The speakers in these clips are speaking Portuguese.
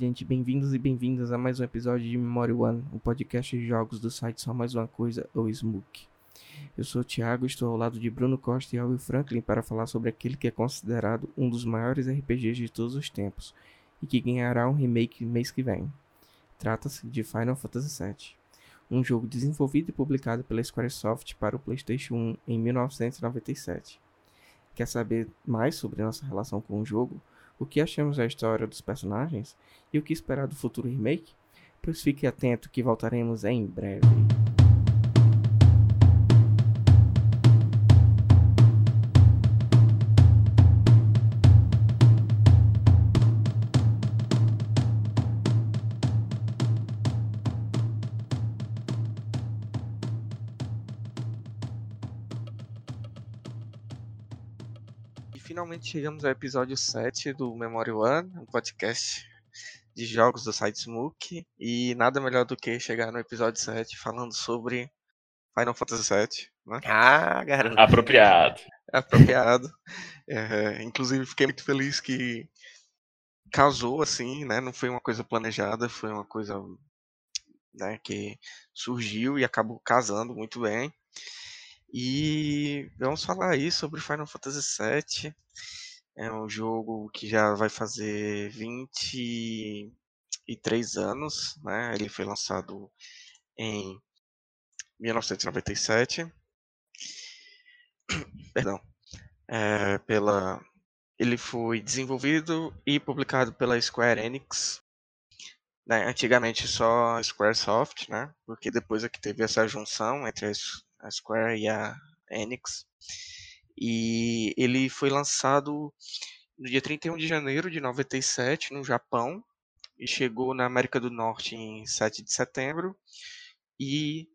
gente, bem-vindos e bem-vindas a mais um episódio de Memory One, o um podcast de jogos do site Só Mais Uma Coisa, ou Smook. Eu sou o Thiago, estou ao lado de Bruno Costa e Will Franklin para falar sobre aquele que é considerado um dos maiores RPGs de todos os tempos e que ganhará um remake mês que vem. Trata-se de Final Fantasy VII, um jogo desenvolvido e publicado pela Squaresoft para o PlayStation 1 em 1997. Quer saber mais sobre nossa relação com o jogo? O que achamos da história dos personagens e o que esperar do futuro remake? Pois fique atento que voltaremos em breve. Finalmente chegamos ao episódio 7 do Memory One, um podcast de jogos do site Smook. E nada melhor do que chegar no episódio 7 falando sobre Final Fantasy VII. Né? Ah, garoto. Apropriado. Apropriado. É, inclusive, fiquei muito feliz que casou assim, né? Não foi uma coisa planejada, foi uma coisa né, que surgiu e acabou casando muito bem. E vamos falar aí sobre Final Fantasy VII. É um jogo que já vai fazer 23 anos, né? Ele foi lançado em 1997. Perdão. É, pela ele foi desenvolvido e publicado pela Square Enix. Né? Antigamente só Squaresoft, né? Porque depois é que teve essa junção entre as a Square e a Enix. E ele foi lançado no dia 31 de janeiro de 97 no Japão e chegou na América do Norte em 7 de setembro e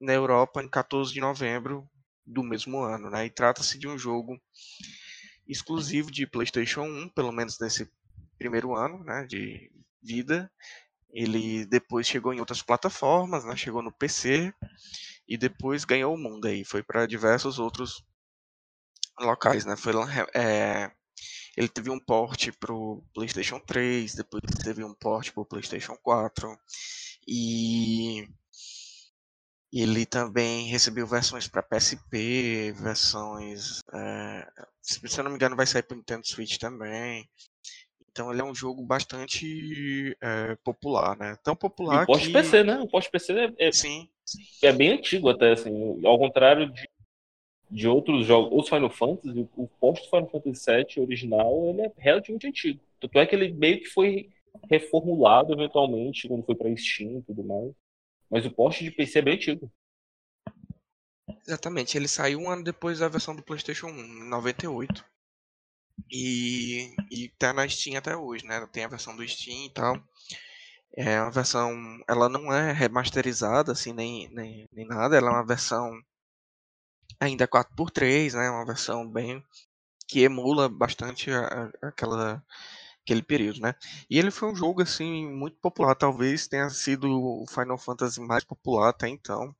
na Europa em 14 de novembro do mesmo ano, né? E trata-se de um jogo exclusivo de PlayStation 1, pelo menos nesse primeiro ano, né, de vida. Ele depois chegou em outras plataformas, né? Chegou no PC e depois ganhou o mundo aí, foi para diversos outros locais, né? Foi é, ele teve um port pro PlayStation 3, depois teve um port pro PlayStation 4 e ele também recebeu versões para PSP, versões, é, se eu não me engano, vai sair para Nintendo Switch também. Então ele é um jogo bastante é, popular, né? Tão popular e o post que... PC, né? O PC é, é, sim, é bem antigo até, assim. Ao contrário de, de outros jogos, outros Final Fantasy, o post Final Fantasy VII original ele é relativamente antigo. Tanto é que ele meio que foi reformulado eventualmente quando foi para Steam e tudo mais. Mas o post de PC é bem antigo. Exatamente, ele saiu um ano depois da versão do PlayStation 1, em 98. E, e tá na Steam até hoje, né? Tem a versão do Steam e tal. É uma versão. Ela não é remasterizada, assim, nem, nem, nem nada. Ela é uma versão ainda 4x3, né? Uma versão bem. que emula bastante a, a, aquela aquele período, né? E ele foi um jogo assim muito popular, talvez tenha sido o Final Fantasy mais popular até então.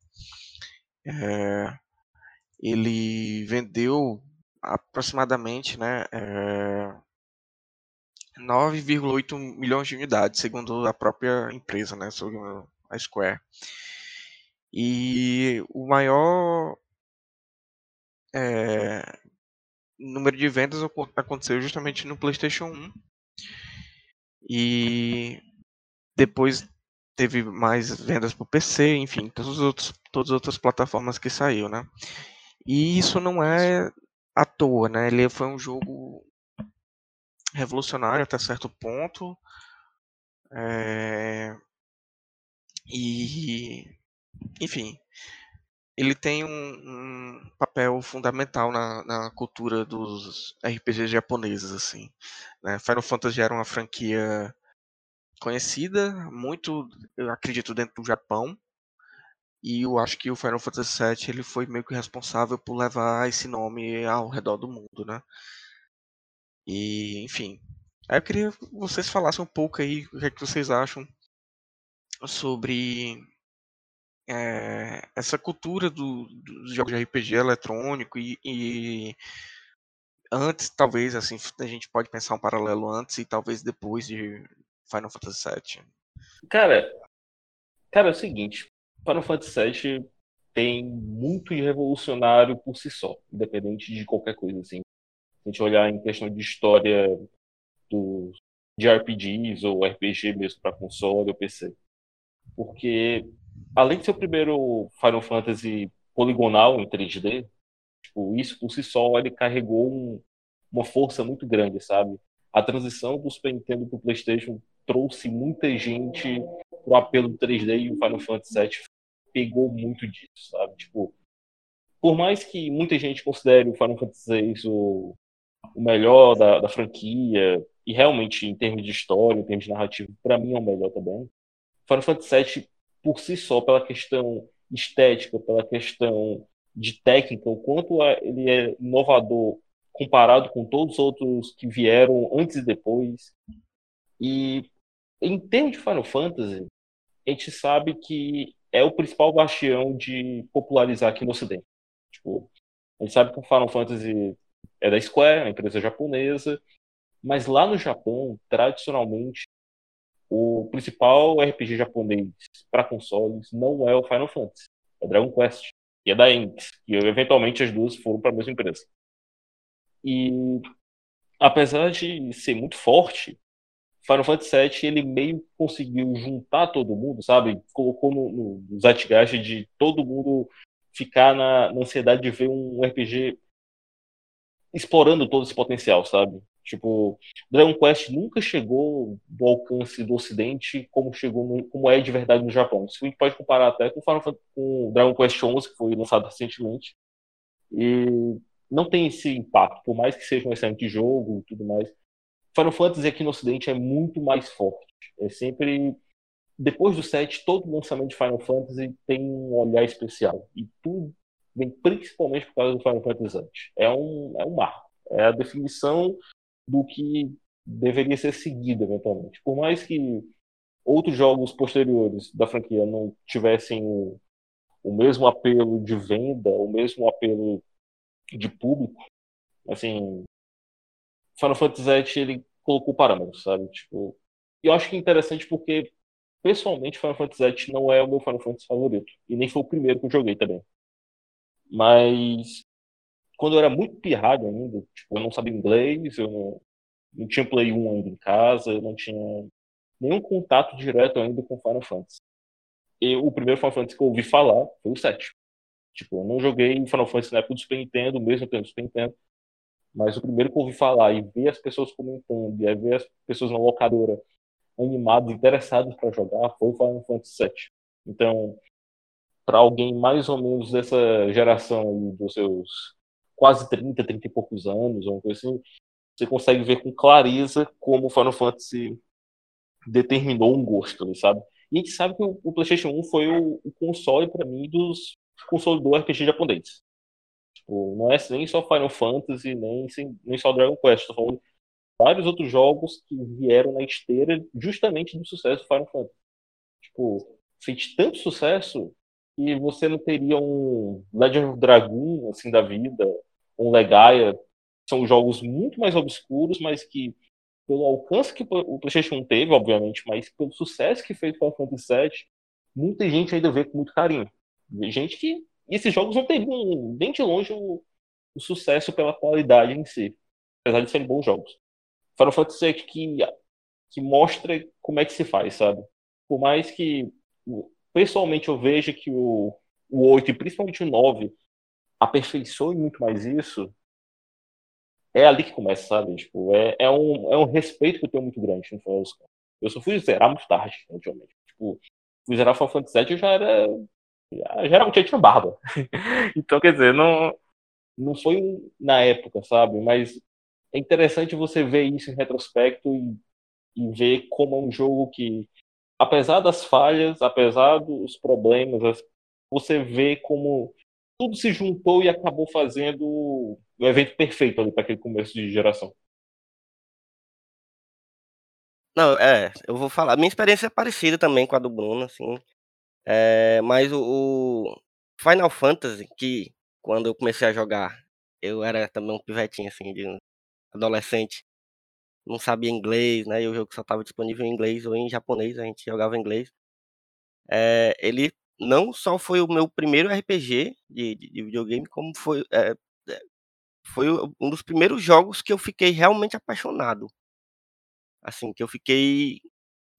É, ele vendeu aproximadamente né, é, 9,8 milhões de unidades, segundo a própria empresa, né, a Square. E o maior é, número de vendas aconteceu justamente no PlayStation 1. E depois teve mais vendas para o PC, enfim, todos os outros, todas as outras plataformas que saiu, né? E isso não é à toa, né? Ele foi um jogo revolucionário até certo ponto. É... E, enfim, ele tem um, um papel fundamental na, na, cultura dos RPGs japoneses, assim. Né? Final Fantasy era uma franquia conhecida, muito, eu acredito, dentro do Japão. E eu acho que o Final Fantasy VII ele foi meio que responsável por levar esse nome ao redor do mundo, né? E, enfim. Aí eu queria que vocês falassem um pouco aí o que, é que vocês acham sobre é, essa cultura do, dos jogos de RPG eletrônico e, e, antes, talvez, assim, a gente pode pensar um paralelo antes e talvez depois de Final Fantasy VII? Cara, cara, é o seguinte, Final Fantasy VII tem muito revolucionário por si só, independente de qualquer coisa assim. Gente olhar em questão de história do, de RPGs ou RPG mesmo para console ou PC. Porque além de ser o primeiro Final Fantasy poligonal em 3D, tipo, isso por si só ele carregou um, uma força muito grande, sabe? A transição do Super Nintendo para o PlayStation trouxe muita gente pro apelo do 3D e o Final Fantasy VII pegou muito disso, sabe? Tipo, por mais que muita gente considere o Final Fantasy VI o, o melhor da, da franquia, e realmente em termos de história, em termos de narrativa, para mim é o melhor também. Final Fantasy VII, por si só, pela questão estética, pela questão de técnica, o quanto é, ele é inovador comparado com todos os outros que vieram antes e depois. E em termos de Final Fantasy, a gente sabe que é o principal bastião de popularizar aqui no Ocidente. Tipo, a gente sabe que o Final Fantasy é da Square, a empresa japonesa, mas lá no Japão, tradicionalmente, o principal RPG japonês para consoles não é o Final Fantasy, é Dragon Quest, e é da Enix, e eventualmente as duas foram para a mesma empresa. E apesar de ser muito forte, Final Fantasy VII ele meio conseguiu juntar todo mundo, sabe? Colocou no, no Zeitgeist de todo mundo ficar na, na ansiedade de ver um RPG explorando todo esse potencial, sabe? Tipo, Dragon Quest nunca chegou do alcance do Ocidente como chegou no, como é de verdade no Japão. Isso a gente pode comparar até com, Final Fantasy, com Dragon Quest XI, que foi lançado recentemente. E não tem esse impacto, por mais que seja um excelente jogo e tudo mais. Final Fantasy aqui no Ocidente é muito mais forte. É sempre. Depois do 7, todo lançamento de Final Fantasy tem um olhar especial. E tudo vem principalmente por causa do Final Fantasy VII. É um, é um marco. É a definição do que deveria ser seguido eventualmente. Por mais que outros jogos posteriores da franquia não tivessem o, o mesmo apelo de venda, o mesmo apelo de público, assim, Final Fantasy VII ele colocou parâmetros, sabe? Tipo, e eu acho que é interessante porque pessoalmente Final Fantasy VII não é o meu Final Fantasy favorito e nem foi o primeiro que eu joguei também. Mas quando eu era muito pirrado ainda, tipo, eu não sabia inglês, eu não, não tinha Play 1 ainda em casa, eu não tinha nenhum contato direto ainda com Final Fantasy. E o primeiro Final Fantasy que eu ouvi falar foi o 7. Tipo, eu não joguei Final Fantasy na época do Super Nintendo, mesmo tendo Super Nintendo, mas o primeiro que eu ouvi falar e ver as pessoas comentando, e ver as pessoas na locadora animadas, interessadas para jogar, foi o Final Fantasy VII. Então, para alguém mais ou menos dessa geração dos seus quase 30, 30 e poucos anos, ou coisa assim, você consegue ver com clareza como o Final Fantasy determinou um gosto, sabe? E a gente sabe que o, PlayStation 1 foi o, console, para mim, dos consoles do RPG japonês. Tipo, não é nem só Final Fantasy, nem, nem só Dragon Quest. Estou falando vários outros jogos que vieram na esteira justamente do sucesso do Final Fantasy. Tipo, fez tanto sucesso que você não teria um Legend of Dragon, assim, da vida, um Legaia. São jogos muito mais obscuros, mas que, pelo alcance que o PlayStation teve, obviamente, mas pelo sucesso que fez o Final Fantasy VII, muita gente ainda vê com muito carinho. Gente que e esses jogos não teriam nem de longe o, o, sucesso pela qualidade em si, apesar de serem bons jogos. Final Fantasy é que, que mostra como é que se faz, sabe? Por mais que pessoalmente eu veja que o, o 8 e principalmente o 9 aperfeiçoe muito mais isso, é ali que começa, sabe? Tipo, é, é, um, é um respeito que eu tenho muito grande no Final. Eu só fui zerar muito tarde, ultimamente. Tipo, fui zerar Final Fantasy VII eu já era geralmente eu tinha barba. então, quer dizer, não, não foi na época, sabe? Mas é interessante você ver isso em retrospecto e, e ver como é um jogo que, apesar das falhas, apesar dos problemas, você vê como tudo se juntou e acabou fazendo o evento perfeito ali para aquele começo de geração. Não, é, eu vou falar. Minha experiência é parecida também com a do Bruno, assim. É, mas o, o, Final Fantasy, que quando eu comecei a jogar, eu era também um pivetinho, assim, de adolescente. Não sabia inglês, né? E o jogo só estava disponível em inglês ou em japonês, a gente jogava em inglês. É, ele não só foi o meu primeiro RPG de, de, de videogame, como foi, é, foi um dos primeiros jogos que eu fiquei realmente apaixonado. Assim, que eu fiquei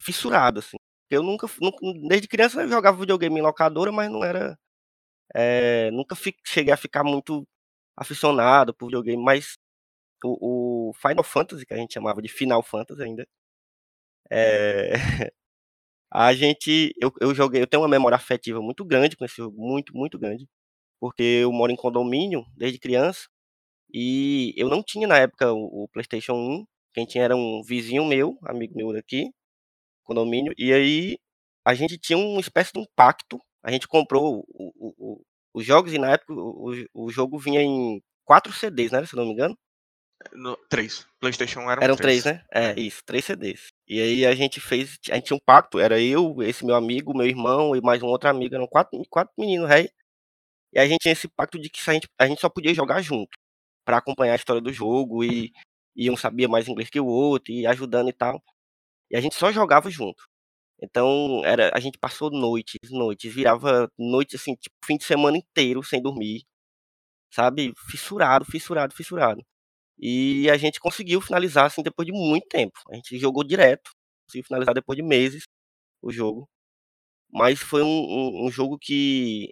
fissurado, assim. Eu nunca, nunca desde criança eu jogava videogame em locadora, mas não era, é, nunca fi, cheguei a ficar muito aficionado por videogame, mas o, o, Final Fantasy, que a gente chamava de Final Fantasy ainda, é, a gente, eu, eu joguei, eu tenho uma memória afetiva muito grande com esse jogo, muito, muito grande, porque eu moro em condomínio desde criança, e eu não tinha na época o, o PlayStation 1, quem tinha era um vizinho meu, amigo meu daqui, condomínio, e aí a gente tinha uma espécie de um pacto, a gente comprou o, o, os jogos e na época o, o jogo vinha em quatro CDs, né, se não me engano. No, três. PlayStation eram, eram três. três, né? É, é, isso, três CDs. E aí a gente fez, a gente tinha um pacto, era eu, esse meu amigo, meu irmão e mais um outro amigo, eram quatro, quatro meninos rei. E a gente tinha esse pacto de que a gente, a gente só podia jogar junto, para acompanhar a história do jogo e, e um sabia mais inglês que o outro e ajudando e tal. E a gente só jogava junto. Então, era, a gente passou noites, noites, virava noite assim, tipo, fim de semana inteiro sem dormir, sabe? Fissurado, fissurado, fissurado. E a gente conseguiu finalizar assim depois de muito tempo. A gente jogou direto, conseguiu finalizar depois de meses o jogo. Mas foi um, um, um jogo que,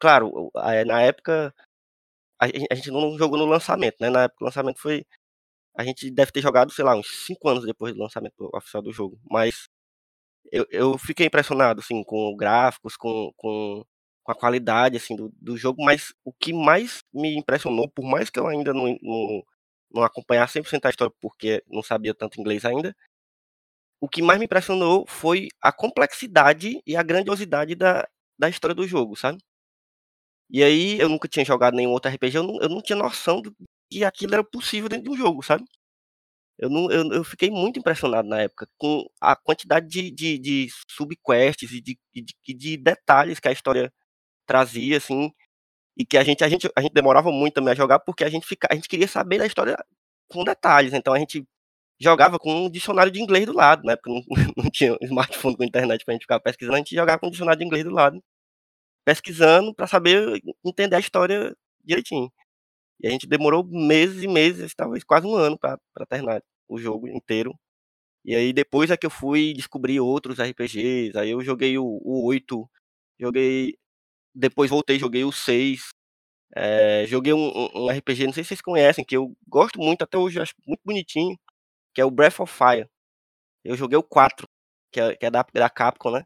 claro, na época a gente não jogou no lançamento, né? Na época o lançamento foi. A gente deve ter jogado, sei lá, uns 5 anos depois do lançamento oficial do jogo. Mas eu, eu fiquei impressionado, assim, com gráficos, com, com, com a qualidade, assim, do, do jogo. Mas o que mais me impressionou, por mais que eu ainda não, não, não acompanhar 100% a história porque não sabia tanto inglês ainda. O que mais me impressionou foi a complexidade e a grandiosidade da, da história do jogo, sabe? E aí eu nunca tinha jogado nenhum outro RPG, eu não, eu não tinha noção de que aquilo era possível dentro de um jogo, sabe? Eu, não, eu, eu fiquei muito impressionado na época com a quantidade de, de, de subquests e de, de, de detalhes que a história trazia, assim, e que a gente, a gente, a gente demorava muito também a jogar porque a gente, fica, a gente queria saber da história com detalhes. Então a gente jogava com um dicionário de inglês do lado, né? Porque não, não tinha smartphone com internet pra gente ficar pesquisando, a gente jogava com um dicionário de inglês do lado, pesquisando para saber entender a história direitinho. E a gente demorou meses e meses, talvez quase um ano para terminar o jogo inteiro. E aí depois é que eu fui descobrir outros RPGs, aí eu joguei o, o 8, joguei depois voltei, joguei o 6. É, joguei um, um, RPG, não sei se vocês conhecem, que eu gosto muito, até hoje acho muito bonitinho, que é o Breath of Fire. Eu joguei o 4, que é, que é da, da Capcom, né?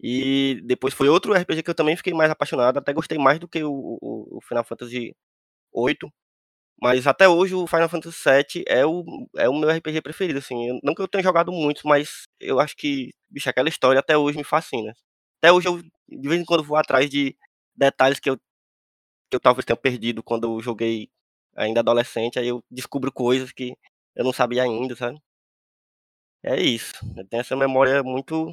E depois foi outro RPG que eu também fiquei mais apaixonado, até gostei mais do que o, o, o Final Fantasy 8. Mas até hoje o Final Fantasy VII é o, é o meu RPG preferido, assim. Não que eu tenha jogado muitos, mas eu acho que, bicho, aquela história até hoje me fascina. Até hoje eu de vez em quando vou atrás de detalhes que eu, que eu talvez tenha perdido quando eu joguei ainda adolescente, aí eu descubro coisas que eu não sabia ainda, sabe? É isso. Eu tenho essa memória muito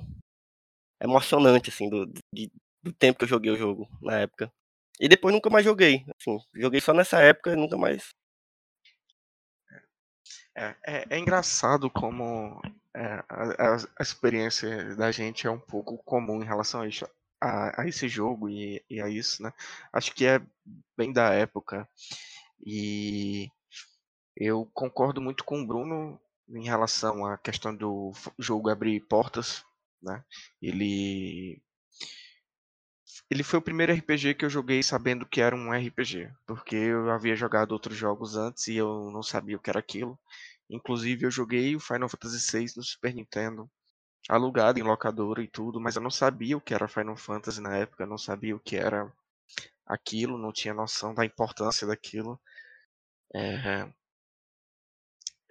emocionante, assim, do, de, do tempo que eu joguei o jogo na época. E depois nunca mais joguei. Assim, joguei só nessa época e nunca mais. É, é, é engraçado como é, a, a, experiência da gente é um pouco comum em relação a isso a, a esse jogo e, e, a isso, né? Acho que é bem da época. E eu concordo muito com o Bruno em relação à questão do jogo abrir portas, né? Ele ele foi o primeiro RPG que eu joguei sabendo que era um RPG, porque eu havia jogado outros jogos antes e eu não sabia o que era aquilo. Inclusive eu joguei o Final Fantasy VI no Super Nintendo alugado em locadora e tudo, mas eu não sabia o que era Final Fantasy na época, não sabia o que era aquilo, não tinha noção da importância daquilo. É,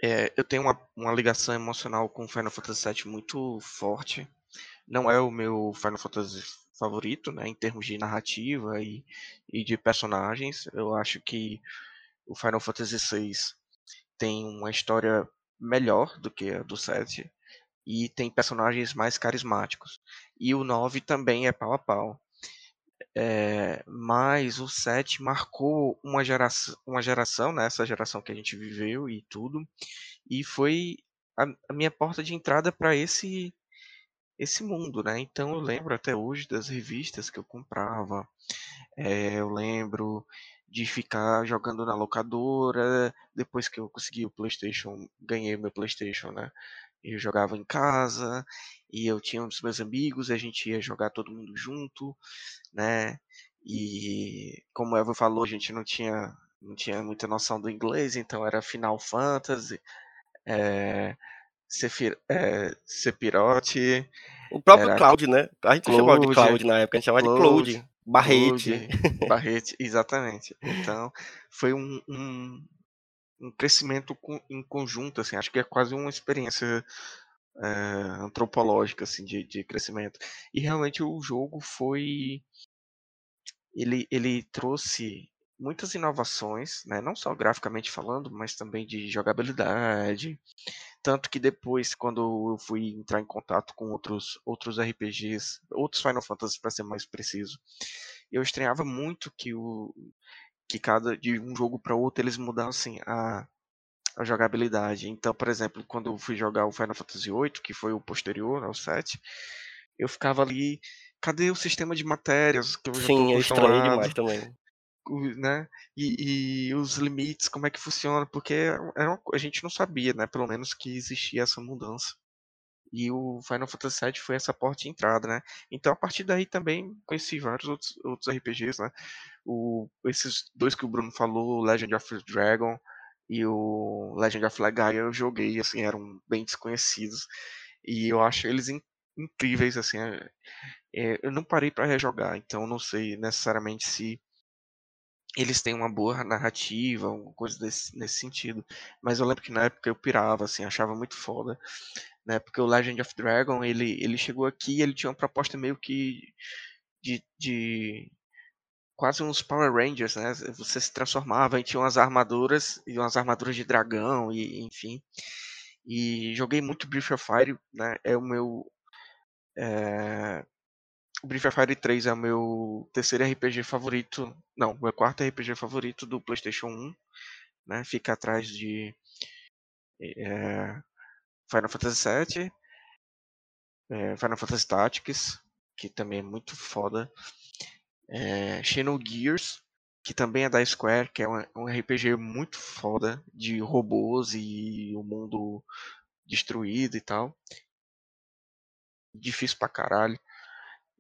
é, eu tenho uma, uma ligação emocional com Final Fantasy VII muito forte. Não é o meu Final Fantasy favorito, né, em termos de narrativa e, e de personagens. Eu acho que o Final Fantasy VI tem uma história melhor do que a do 7 e tem personagens mais carismáticos. E o 9 também é pau a pau. É, mas o 7 marcou uma geração, uma geração, né, essa geração que a gente viveu e tudo, e foi a, a minha porta de entrada para esse esse mundo, né? Então eu lembro até hoje das revistas que eu comprava, é, eu lembro de ficar jogando na locadora, depois que eu consegui o PlayStation, ganhei o meu PlayStation, né? Eu jogava em casa e eu tinha os meus amigos, a gente ia jogar todo mundo junto, né? E como o Evo falou, a gente não tinha não tinha muita noção do inglês, então era Final Fantasy, é, Sepir, é, Sephiroth, O próprio Era Cloud, né? A gente chamava de Cloud, na época, a gente chamava de Cloud, Cloud, Barrete. Barrete, exatamente. Então, foi um, um, um crescimento com- em conjunto, assim, acho que é quase uma experiência é, antropológica, assim, de, de crescimento. E realmente o jogo foi, ele, ele trouxe muitas inovações, né, não só graficamente falando, mas também de jogabilidade, tanto que depois, quando eu fui entrar em contato com outros, outros RPGs, outros Final Fantasy para ser mais preciso, eu estranhava muito que o que cada de um jogo para outro eles mudassem a, a jogabilidade. Então, por exemplo, quando eu fui jogar o Final Fantasy VIII, que foi o posterior ao 7, eu ficava ali, cadê o sistema de matérias que eu já Sim, eu estranhei acostumado? demais também. Né? E, e os limites, como é que funciona, porque era uma co- a gente não sabia, né? Pelo menos que existia essa mudança. E o Final Fantasy VII foi essa porta de entrada, né? Então a partir daí também conheci vários outros, outros RPGs, né? O, esses dois que o Bruno falou, Legend of Dragon e o Legend of Legaia, eu joguei, assim, eram bem desconhecidos. E eu acho eles in- incríveis, assim. é- é, eu não parei para rejogar, então não sei necessariamente se eles têm uma boa narrativa, alguma coisa desse, nesse sentido. Mas eu lembro que na época eu pirava, assim, achava muito foda. Né? Porque o Legend of Dragon, ele, ele chegou aqui e ele tinha uma proposta meio que de, de quase uns Power Rangers, né? Você se transformava e tinha umas armaduras, e umas armaduras de dragão, e enfim. E joguei muito Breath of Fire, né? É o meu. É... Breath of Fire 3 é o meu terceiro RPG favorito. Não, meu quarto RPG favorito do PlayStation 1. Né? Fica atrás de é, Final Fantasy VII, é, Final Fantasy Tactics, que também é muito foda. É, Xenogears, que também é da Square, que é um, um RPG muito foda de robôs e o mundo destruído e tal. Difícil pra caralho.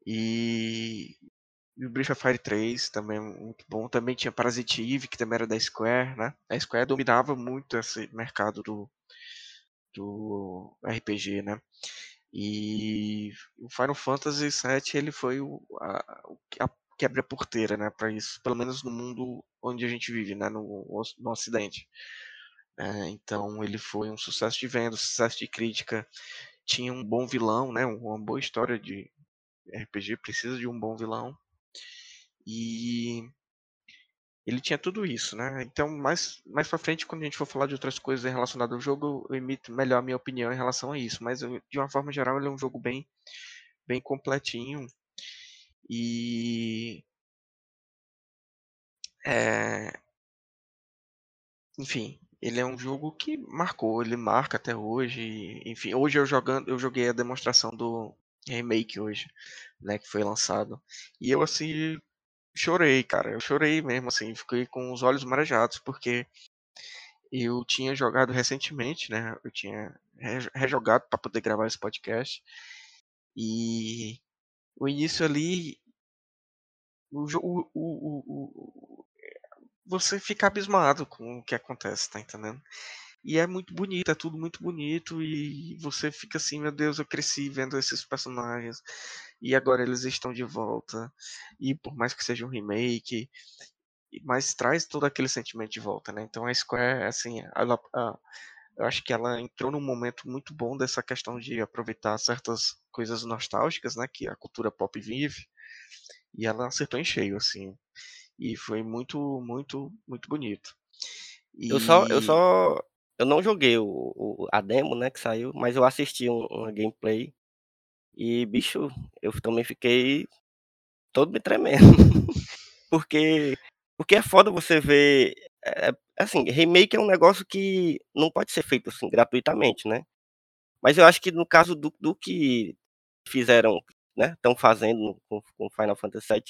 E, e o Breath of Fire 3 também é muito bom. Também tinha Parasite Eve, que também era da Square, né? A Square dominava muito esse mercado do, do RPG, né? E o Final Fantasy VII ele foi o, a, a quebra-porteira, né, para isso, pelo menos no mundo onde a gente vive, né, no, no Ocidente. É, então ele foi um sucesso de venda, um sucesso de crítica, tinha um bom vilão, né, uma boa história de RPG precisa de um bom vilão e ele tinha tudo isso, né? Então, mais, mais pra frente, quando a gente for falar de outras coisas relacionadas ao jogo, eu emito melhor a minha opinião em relação a isso. Mas, de uma forma geral, ele é um jogo bem, bem completinho. E. É, enfim, ele é um jogo que marcou, ele marca até hoje. Enfim, hoje eu jogando, eu joguei a demonstração do remake hoje, né, que foi lançado. E eu assim chorei, cara. Eu chorei mesmo, assim, fiquei com os olhos marejados, porque eu tinha jogado recentemente, né? Eu tinha rejogado para poder gravar esse podcast. E o início ali. O, o, o, o, você fica abismado com o que acontece, tá entendendo? E é muito bonito, é tudo muito bonito. E você fica assim, meu Deus, eu cresci vendo esses personagens. E agora eles estão de volta. E por mais que seja um remake, mas traz todo aquele sentimento de volta, né? Então a Square, assim, ela, a, eu acho que ela entrou num momento muito bom dessa questão de aproveitar certas coisas nostálgicas, né? Que a cultura pop vive. E ela acertou em cheio, assim. E foi muito, muito, muito bonito. E... Eu só, eu só, eu não joguei o, o, a demo, né, que saiu, mas eu assisti um, uma gameplay e bicho, eu também fiquei todo me tremendo, porque porque é foda você ver, é, assim, remake é um negócio que não pode ser feito assim gratuitamente, né? Mas eu acho que no caso do, do que fizeram, né, estão fazendo com, com Final Fantasy VII,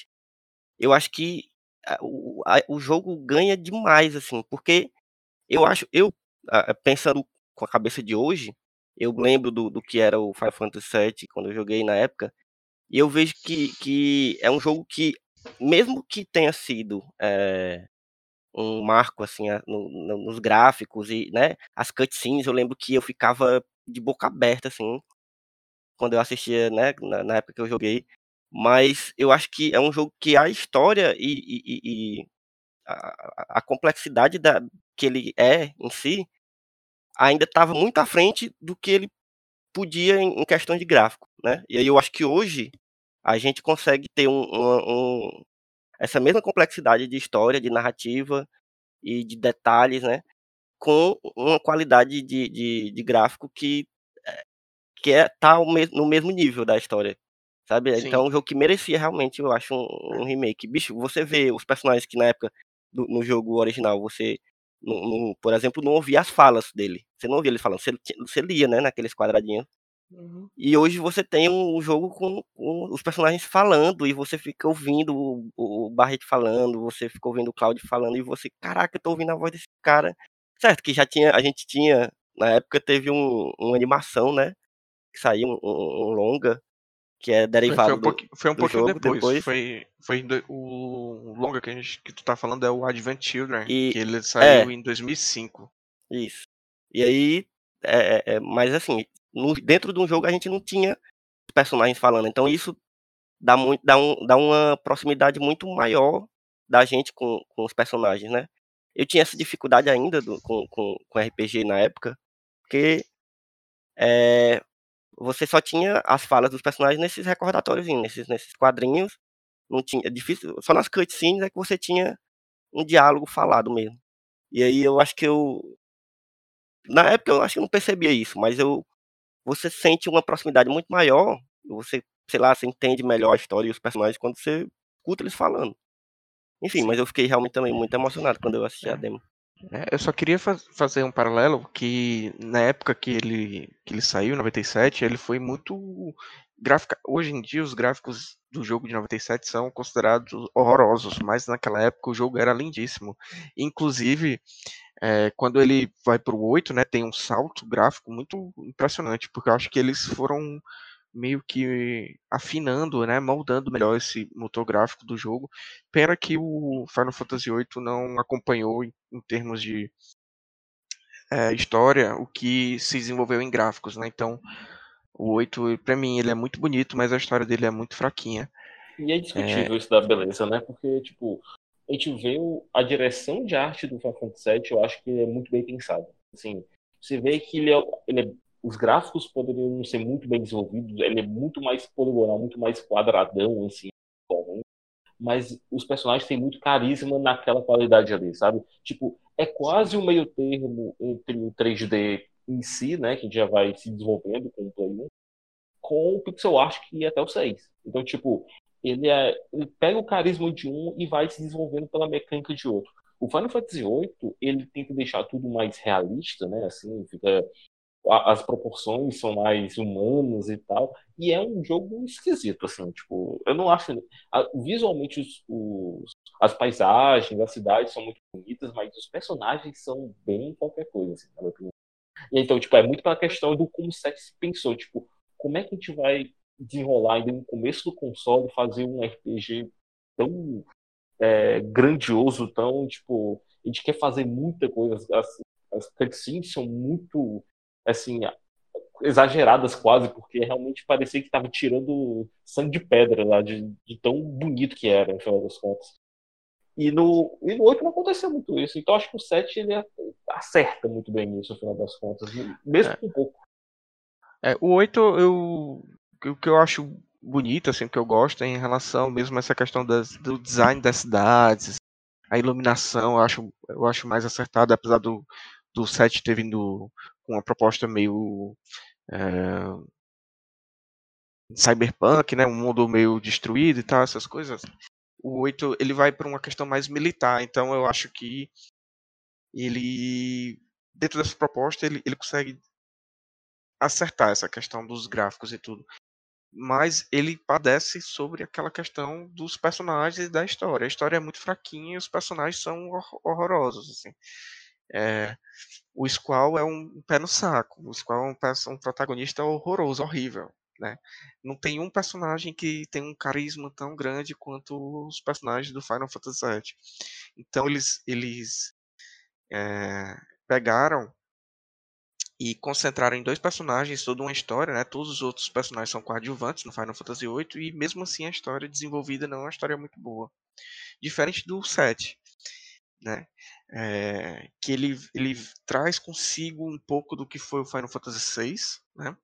eu acho que a, o, a, o jogo ganha demais, assim, porque eu acho, eu pensando com a cabeça de hoje, eu lembro do, do que era o Final Fantasy VII quando eu joguei na época, e eu vejo que, que é um jogo que, mesmo que tenha sido é, um marco assim no, no, nos gráficos e né, as cutscenes, eu lembro que eu ficava de boca aberta assim quando eu assistia, né, na, na época que eu joguei. Mas eu acho que é um jogo que a história e, e, e a, a, complexidade da, que ele é em si ainda estava muito à frente do que ele podia em, em questão de gráfico, né? E aí eu acho que hoje a gente consegue ter um, um, um, essa mesma complexidade de história, de narrativa e de detalhes, né? Com uma qualidade de, de, de gráfico que, eh, que é, tá no mesmo nível da história, sabe? Sim. Então é um jogo que merecia realmente, eu acho, um, um, remake. Bicho, você vê os personagens que na época, do, no jogo original, você, por exemplo, não ouvia as falas dele. Você não ouvia ele falando, você, você lia, né, naqueles quadradinhos. Uhum. E hoje você tem um jogo com, com, os personagens falando e você fica ouvindo o, o Barret falando, você fica ouvindo o Cloud falando e você, caraca, eu tô ouvindo a voz desse cara. Certo que já tinha, a gente tinha, na época teve um, uma animação, né? Que saiu um, um longa que é derivado foi, um pouquinho, foi um pouquinho jogo, depois. depois. Foi, foi o longa que, a gente, que tu tá falando é o Advent Children, e, que ele saiu é, em 2005. Isso. E aí, é, é, é, mas assim, no, dentro de um jogo a gente não tinha personagens falando. Então isso dá, muito, dá, um, dá uma proximidade muito maior da gente com, com os personagens, né? Eu tinha essa dificuldade ainda do, com, com, com RPG na época, porque é, você só tinha as falas dos personagens nesses recordatórios, nesses, nesses quadrinhos. Não tinha, é difícil, só nas cutscenes é que você tinha um diálogo falado mesmo. E aí eu acho que eu. Na época eu acho que eu não percebia isso, mas eu você sente uma proximidade muito maior, você, sei lá, você entende melhor a história e os personagens quando você escuta eles falando. Enfim, mas eu fiquei realmente também muito emocionado quando eu assisti a demo. É, eu só queria faz, fazer um paralelo que na época que ele, que ele saiu, em 97, ele foi muito gráfica. Hoje em dia os gráficos do jogo de 97 são considerados horrorosos, mas naquela época o jogo era lindíssimo. Inclusive, é, quando ele vai para o 8, né, tem um salto gráfico muito impressionante, porque eu acho que eles foram meio que afinando, né, moldando melhor esse motor gráfico do jogo. Pena que o Final Fantasy VIII não acompanhou em, em termos de é, história o que se desenvolveu em gráficos, né? Então, o 8, para mim, ele é muito bonito, mas a história dele é muito fraquinha. E é discutível é... isso da beleza, né? Porque, tipo, a gente vê a direção de arte do Final Fantasy VII, eu acho que é muito bem pensado. Assim, você vê que ele é, ele é, os gráficos poderiam ser muito bem desenvolvidos, ele é muito mais poligonal, muito mais quadradão, assim, mas os personagens têm muito carisma naquela qualidade ali, sabe? Tipo, é quase um meio termo entre o 3D em si, né, que já vai se desenvolvendo com o Play 1, com o pixel art que ia até o 6. Então, tipo, ele, é, ele pega o carisma de um e vai se desenvolvendo pela mecânica de outro. O Final Fantasy VIII, ele tenta deixar tudo mais realista, né? Assim, fica as proporções são mais humanas e tal. E é um jogo esquisito, assim, tipo, eu não acho. Visualmente, os, os, as paisagens, as cidades são muito bonitas, mas os personagens são bem qualquer coisa, assim, na minha opinião. E então, tipo, é muito pela questão do como o set se pensou, tipo, como é que a gente vai desenrolar ainda no começo do console, fazer um RPG tão é, grandioso, tão, tipo, a gente quer fazer muita coisa, as, as cutscenes são muito, assim, exageradas quase, porque realmente parecia que estava tirando sangue de pedra lá, de, de, tão bonito que era, no final das contas. E no, e no 8 não aconteceu muito isso, então acho que o 7 ele acerta muito bem nisso, no final das contas, mesmo é. um pouco. É, o 8 eu o que eu acho bonito, assim, o que eu gosto é em relação mesmo a essa questão das, do design das cidades, a iluminação, eu acho, eu acho mais acertado, apesar do, do set ter vindo com uma proposta meio é, cyberpunk, né, um mundo meio destruído e tal, essas coisas. O 8 ele vai para uma questão mais militar, então eu acho que ele dentro dessa proposta ele, ele consegue acertar essa questão dos gráficos e tudo. Mas ele padece sobre aquela questão dos personagens e da história. A história é muito fraquinha e os personagens são horrorosos. Assim. É, o Squall é um pé no saco. O Squall é um, um protagonista horroroso, horrível. Né? Não tem um personagem que tem um carisma tão grande quanto os personagens do Final Fantasy VII. Então eles, eles é, pegaram e concentraram em dois personagens toda uma história, né? Todos os outros personagens são coadjuvantes no Final Fantasy VIII e mesmo assim a história desenvolvida não é uma história muito boa, diferente do 7, né? É, que ele, ele traz consigo um pouco do que foi o Final Fantasy VI, né?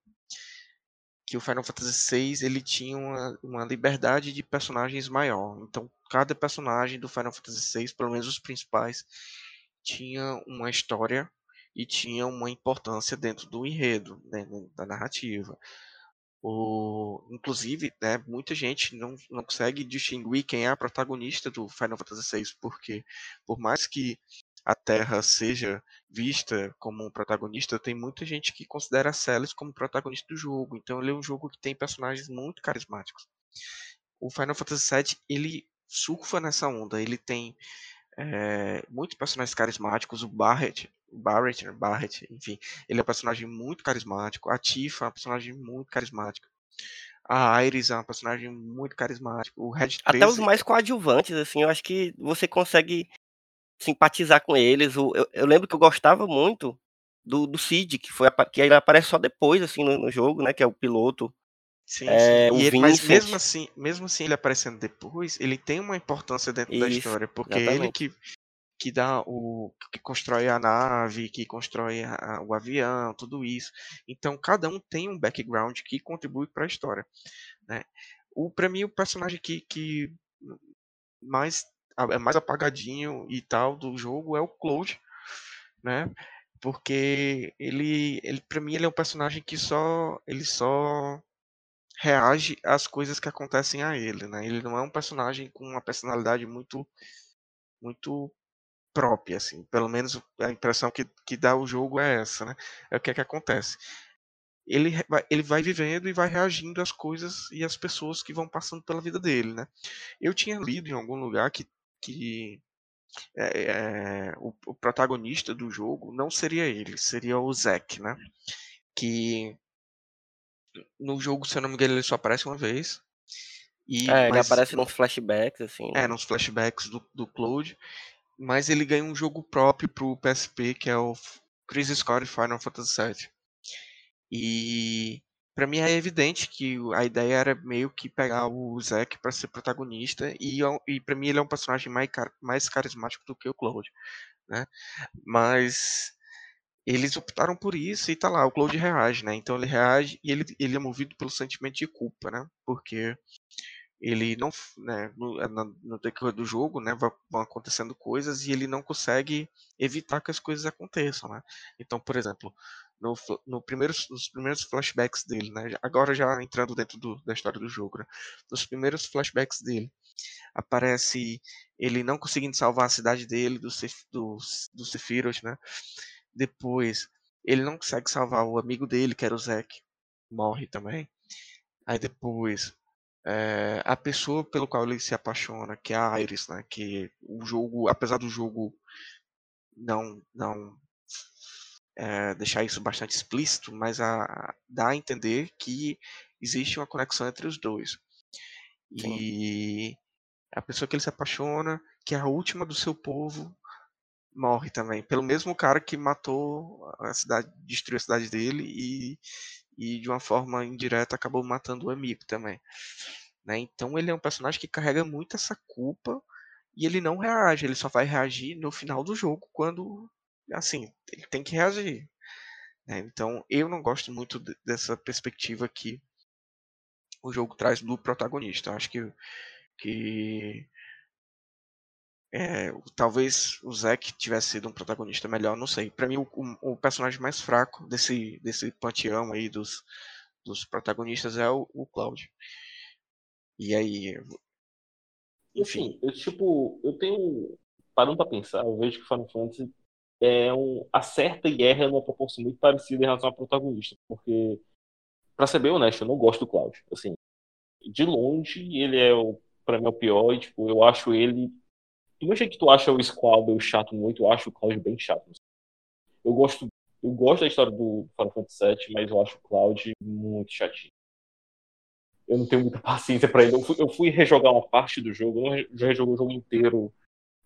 que o Final Fantasy VI ele tinha uma, uma liberdade de personagens maior. Então, cada personagem do Final Fantasy VI, pelo menos os principais, tinha uma história e tinha uma importância dentro do enredo, né, da narrativa. O, inclusive, né, muita gente não, não consegue distinguir quem é a protagonista do Final Fantasy VI, porque por mais que a Terra seja vista como um protagonista, tem muita gente que considera a Celes como protagonista do jogo. Então ele é um jogo que tem personagens muito carismáticos. O Final Fantasy VII ele surfa nessa onda. Ele tem é, muitos personagens carismáticos. O Barret, Barret, Barret, enfim, ele é um personagem muito carismático. A Tifa é uma personagem muito carismática. A Iris é uma personagem muito carismática. O Red 13... Até os mais coadjuvantes, assim, eu acho que você consegue simpatizar com eles. eu, eu lembro que eu gostava muito do, do Cid, que, foi, que ele aparece só depois, assim, no, no jogo, né? Que é o piloto. Sim, é, sim. Ele, mas mesmo assim, mesmo assim, ele aparecendo depois, ele tem uma importância dentro Isso, da história, porque exatamente. ele que, que dá o. que constrói a nave, que constrói a, o avião, tudo isso. Então cada um tem um background que contribui para a história. Né? O, pra mim, o personagem que, que mais é mais apagadinho e tal do jogo é o Cloud, né? Porque ele, ele para mim ele é um personagem que só ele só reage às coisas que acontecem a ele, né? Ele não é um personagem com uma personalidade muito muito própria, assim. Pelo menos a impressão que, que dá o jogo é essa, né? É o que é que acontece. Ele, ele vai vivendo e vai reagindo às coisas e às pessoas que vão passando pela vida dele, né? Eu tinha lido em algum lugar que que é, é, o, o, protagonista do jogo não seria ele, seria o Zack, né? Que no jogo, se eu não me engano, ele só aparece uma vez. E, é, ele aparece nos flashbacks, assim. É, nos flashbacks do, do Cloud. Mas ele ganha um jogo próprio pro PSP, que é o Crisis Core Final Fantasy VII. E para mim é evidente que a ideia era meio que pegar o Zack para ser protagonista e, é e para mim ele é um personagem mais, mais carismático do que o Cloud, né? Mas eles optaram por isso e tá lá, o Cloud reage, né? Então ele reage e ele, ele é movido pelo sentimento de culpa, né? Porque ele não, né, no, no decorrer do jogo, né, vão acontecendo coisas e ele não consegue evitar que as coisas aconteçam, né? Então, por exemplo, no, no primeiros, nos primeiros flashbacks dele, né, agora já entrando dentro do, da história do jogo, né, nos primeiros flashbacks dele, aparece ele não conseguindo salvar a cidade dele do, do, do Sephiroth, né? Depois, ele não consegue salvar o amigo dele, que era o Zack, morre também. Aí depois, é, a pessoa pelo qual ele se apaixona, que é a Iris, né? Que o jogo, apesar do jogo não não é, deixar isso bastante explícito, mas a, dá a entender que existe uma conexão entre os dois. Sim. E a pessoa que ele se apaixona, que é a última do seu povo, morre também. Pelo mesmo cara que matou a cidade, destruiu a cidade dele e e de uma forma indireta acabou matando o amigo também. Né? Então ele é um personagem que carrega muito essa culpa e ele não reage, ele só vai reagir no final do jogo quando assim, ele tem que reagir. Né? Então eu não gosto muito dessa perspectiva que o jogo traz do protagonista. Eu acho que, que é, talvez o Zack tivesse sido um protagonista melhor, não sei. Para mim, o, o, personagem mais fraco desse, desse panteão aí dos, dos protagonistas é o, o Cloud. E aí. Enfim, eu, tipo, eu tenho. Parando pra pensar, eu vejo que Final Fantasy é um, acerta e erra numa proporção muito parecida em relação ao protagonista. Porque, pra ser bem honesto, eu não gosto do Cloud. Assim, de longe, ele é, o, pra mim, é o pior. E, tipo, eu acho ele. Mesmo jeito que tu acha o Squall chato muito, eu acho o Cloud bem chato. Eu gosto, eu gosto da história do Final Fantasy VII, mas eu acho o Cloud muito chatinho. Eu não tenho muita paciência para ele. Eu fui, eu fui, rejogar uma parte do jogo, eu não rejoguei o jogo inteiro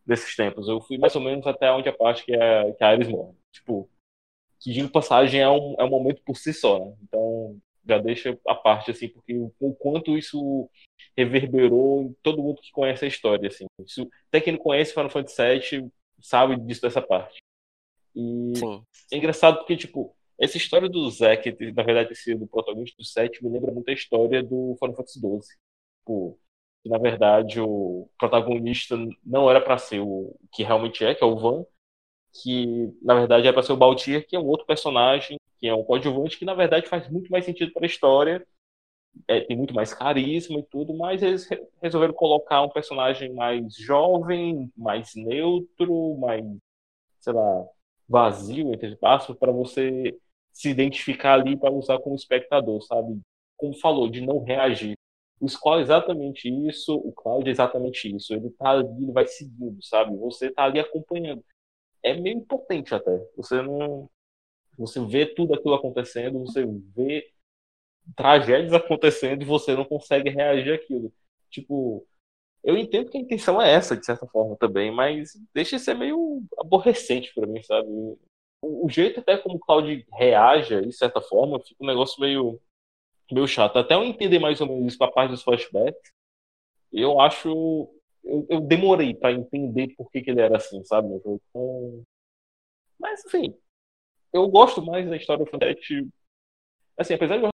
desses tempos. Eu fui mais ou menos até onde a parte que, é, que a Ares morre. Tipo, que de passagem é um, é um momento por si só, né? Então, já deixa a parte, assim, porque o quanto isso reverberou em todo mundo que conhece a história, assim. Isso, até quem não conhece Final Fantasy VII sabe disso dessa parte. E Sim. é engraçado porque, tipo, essa história do Zack, na verdade, ter sido o protagonista do 7, me lembra muito a história do Final Fantasy XII. Tipo, que, na verdade, o protagonista não era para ser o que realmente é, que é o Van, que, na verdade, era para ser o Baltier, que é um outro personagem, que é um coadjuvante, que, na verdade, faz muito mais sentido para a história, é, tem muito mais carisma e tudo, mas eles resolveram colocar um personagem mais jovem, mais neutro, mais, sei lá, vazio, entre aspas, para você se identificar ali para usar como espectador, sabe? Como falou, de não reagir. O Squall é exatamente isso, o Cloud é exatamente isso. Ele tá ali, ele vai seguindo, sabe? Você tá ali acompanhando. É meio impotente até. Você não. Você vê tudo aquilo acontecendo, você vê tragédias acontecendo e você não consegue reagir àquilo. Tipo, eu entendo que a intenção é essa, de certa forma, também, mas deixa de ser meio aborrecente para mim, sabe? O, o, jeito até como o Cloud reage, de certa forma, fica um negócio meio, meio chato. Até eu entender mais ou menos isso com a parte dos flashbacks, eu acho. Eu, eu demorei para entender por que, que, ele era assim, sabe? Então... Mas, enfim, eu gosto mais da história do Fantasy. Assim, apesar de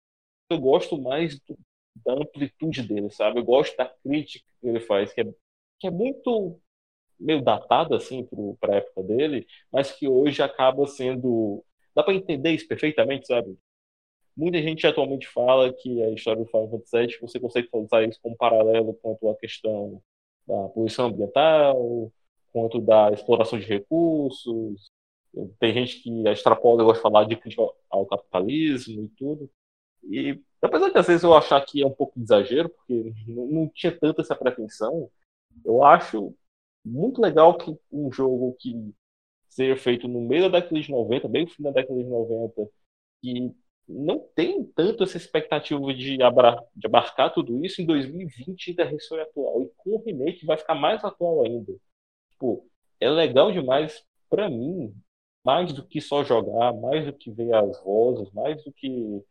eu gosto mais do, da amplitude dele, sabe? Eu gosto da crítica que ele faz, que é, que é muito meio datada, assim, para a época dele, mas que hoje acaba sendo. Dá para entender isso perfeitamente, sabe? Muita gente atualmente fala que a história do Final Fantasy VII, você consegue usar isso como paralelo quanto à questão da poluição ambiental, quanto da exploração de recursos. Tem gente que extrapola, gosta de falar de crítica ao capitalismo e tudo. E apesar de às vezes eu achar que é um pouco de exagero, porque não tinha tanta essa pretensão, eu acho muito legal que um jogo que seja feito no meio da década de 90, bem no fim da década de 90, que não tem tanto essa expectativa de, abra, de abarcar tudo isso em 2020 ainda ressoi atual. E com o remake vai ficar mais atual ainda. Tipo, é legal demais para mim, mais do que só jogar, mais do que ver as vozes, mais do que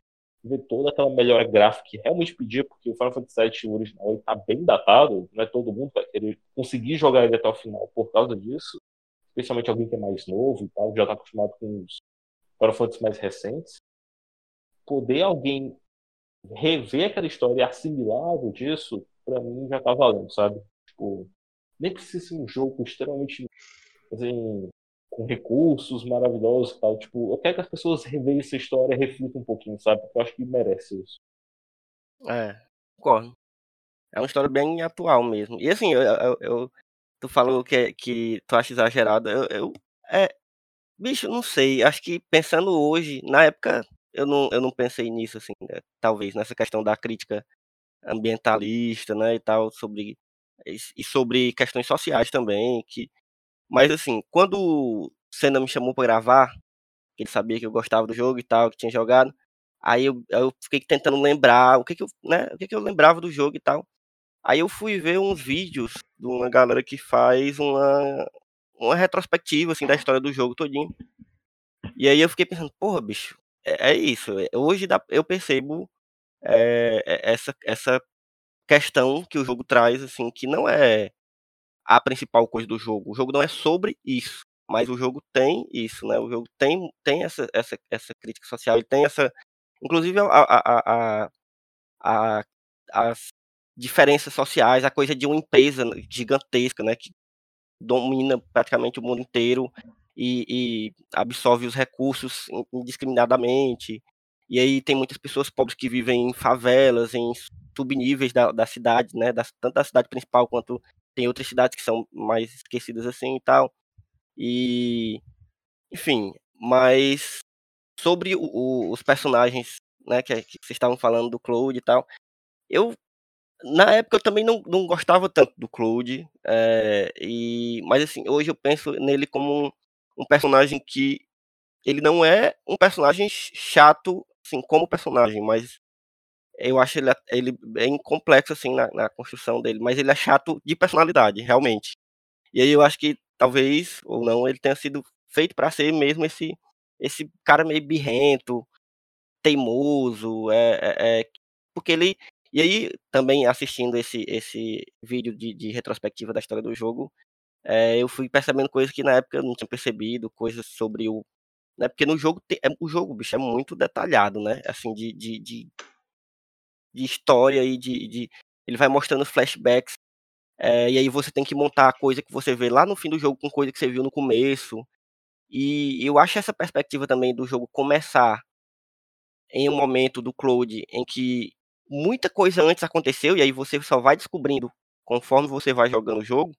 ver toda aquela melhora gráfica que realmente pedia, porque o Final Fantasy VII original está bem datado, não é todo mundo vai querer conseguir jogar ele até o final por causa disso, especialmente alguém que é mais novo e tal, já está acostumado com os Final Fantasy mais recentes. Poder alguém rever aquela história assimilável disso, para mim já tá valendo, sabe? Tipo, nem precisa ser um jogo extremamente assim, com recursos maravilhosos e tal. Tipo, eu quero que as pessoas revejam essa história e reflitam um pouquinho, sabe? Porque eu acho que merece isso. É, concordo. É uma história bem atual mesmo. E assim, eu, eu, eu tu falou que, que tu acha exagerado. Eu, eu, é, bicho, não sei. Acho que pensando hoje, na época, eu não, eu não pensei nisso, assim, né? talvez, nessa questão da crítica ambientalista, né, e tal, sobre e sobre questões sociais também, que mas assim, quando o Senna me chamou para gravar, ele sabia que eu gostava do jogo e tal, que tinha jogado, aí eu, eu fiquei tentando lembrar o que que eu, né, o que que eu lembrava do jogo e tal. Aí eu fui ver uns vídeos de uma galera que faz uma, uma retrospectiva assim da história do jogo todinho. E aí eu fiquei pensando, porra, bicho, é, é isso. É, hoje dá, eu percebo é, essa, essa questão que o jogo traz, assim, que não é a principal coisa do jogo. O jogo não é sobre isso, mas o jogo tem isso, né? O jogo tem, tem essa, essa, essa crítica social, e tem essa. Inclusive a, a, a, as diferenças sociais, a coisa de uma empresa gigantesca, né? Que domina praticamente o mundo inteiro e, e absorve os recursos indiscriminadamente. E aí tem muitas pessoas pobres que vivem em favelas, em subníveis da, da cidade, né? Da, tanto da cidade principal quanto tem outras cidades que são mais esquecidas assim e tal. E, Enfim, mas sobre o, o, os personagens, né, que, que vocês estavam falando do Cloud e tal, eu na época eu também não, não gostava tanto do Cloud, é, e, mas assim, hoje eu penso nele como um, um, personagem que ele não é um personagem chato, assim, como personagem, mas eu acho ele, ele bem complexo, assim, na, na construção dele, mas ele é chato de personalidade, realmente. E aí eu acho que talvez, ou não, ele tenha sido feito para ser mesmo esse, esse cara meio birrento, teimoso, é, é, é, porque ele e aí, também assistindo esse, esse vídeo de, de retrospectiva da história do jogo, é, eu fui percebendo coisas que na época eu não tinha percebido, coisas sobre o. Né, porque no jogo, tem, é, o jogo, bicho, é muito detalhado, né? Assim, de, de, de, de história e de, de. Ele vai mostrando flashbacks. É, e aí você tem que montar a coisa que você vê lá no fim do jogo com coisa que você viu no começo. E eu acho essa perspectiva também do jogo começar em um momento do Cloud em que muita coisa antes aconteceu, e aí você só vai descobrindo conforme você vai jogando o jogo.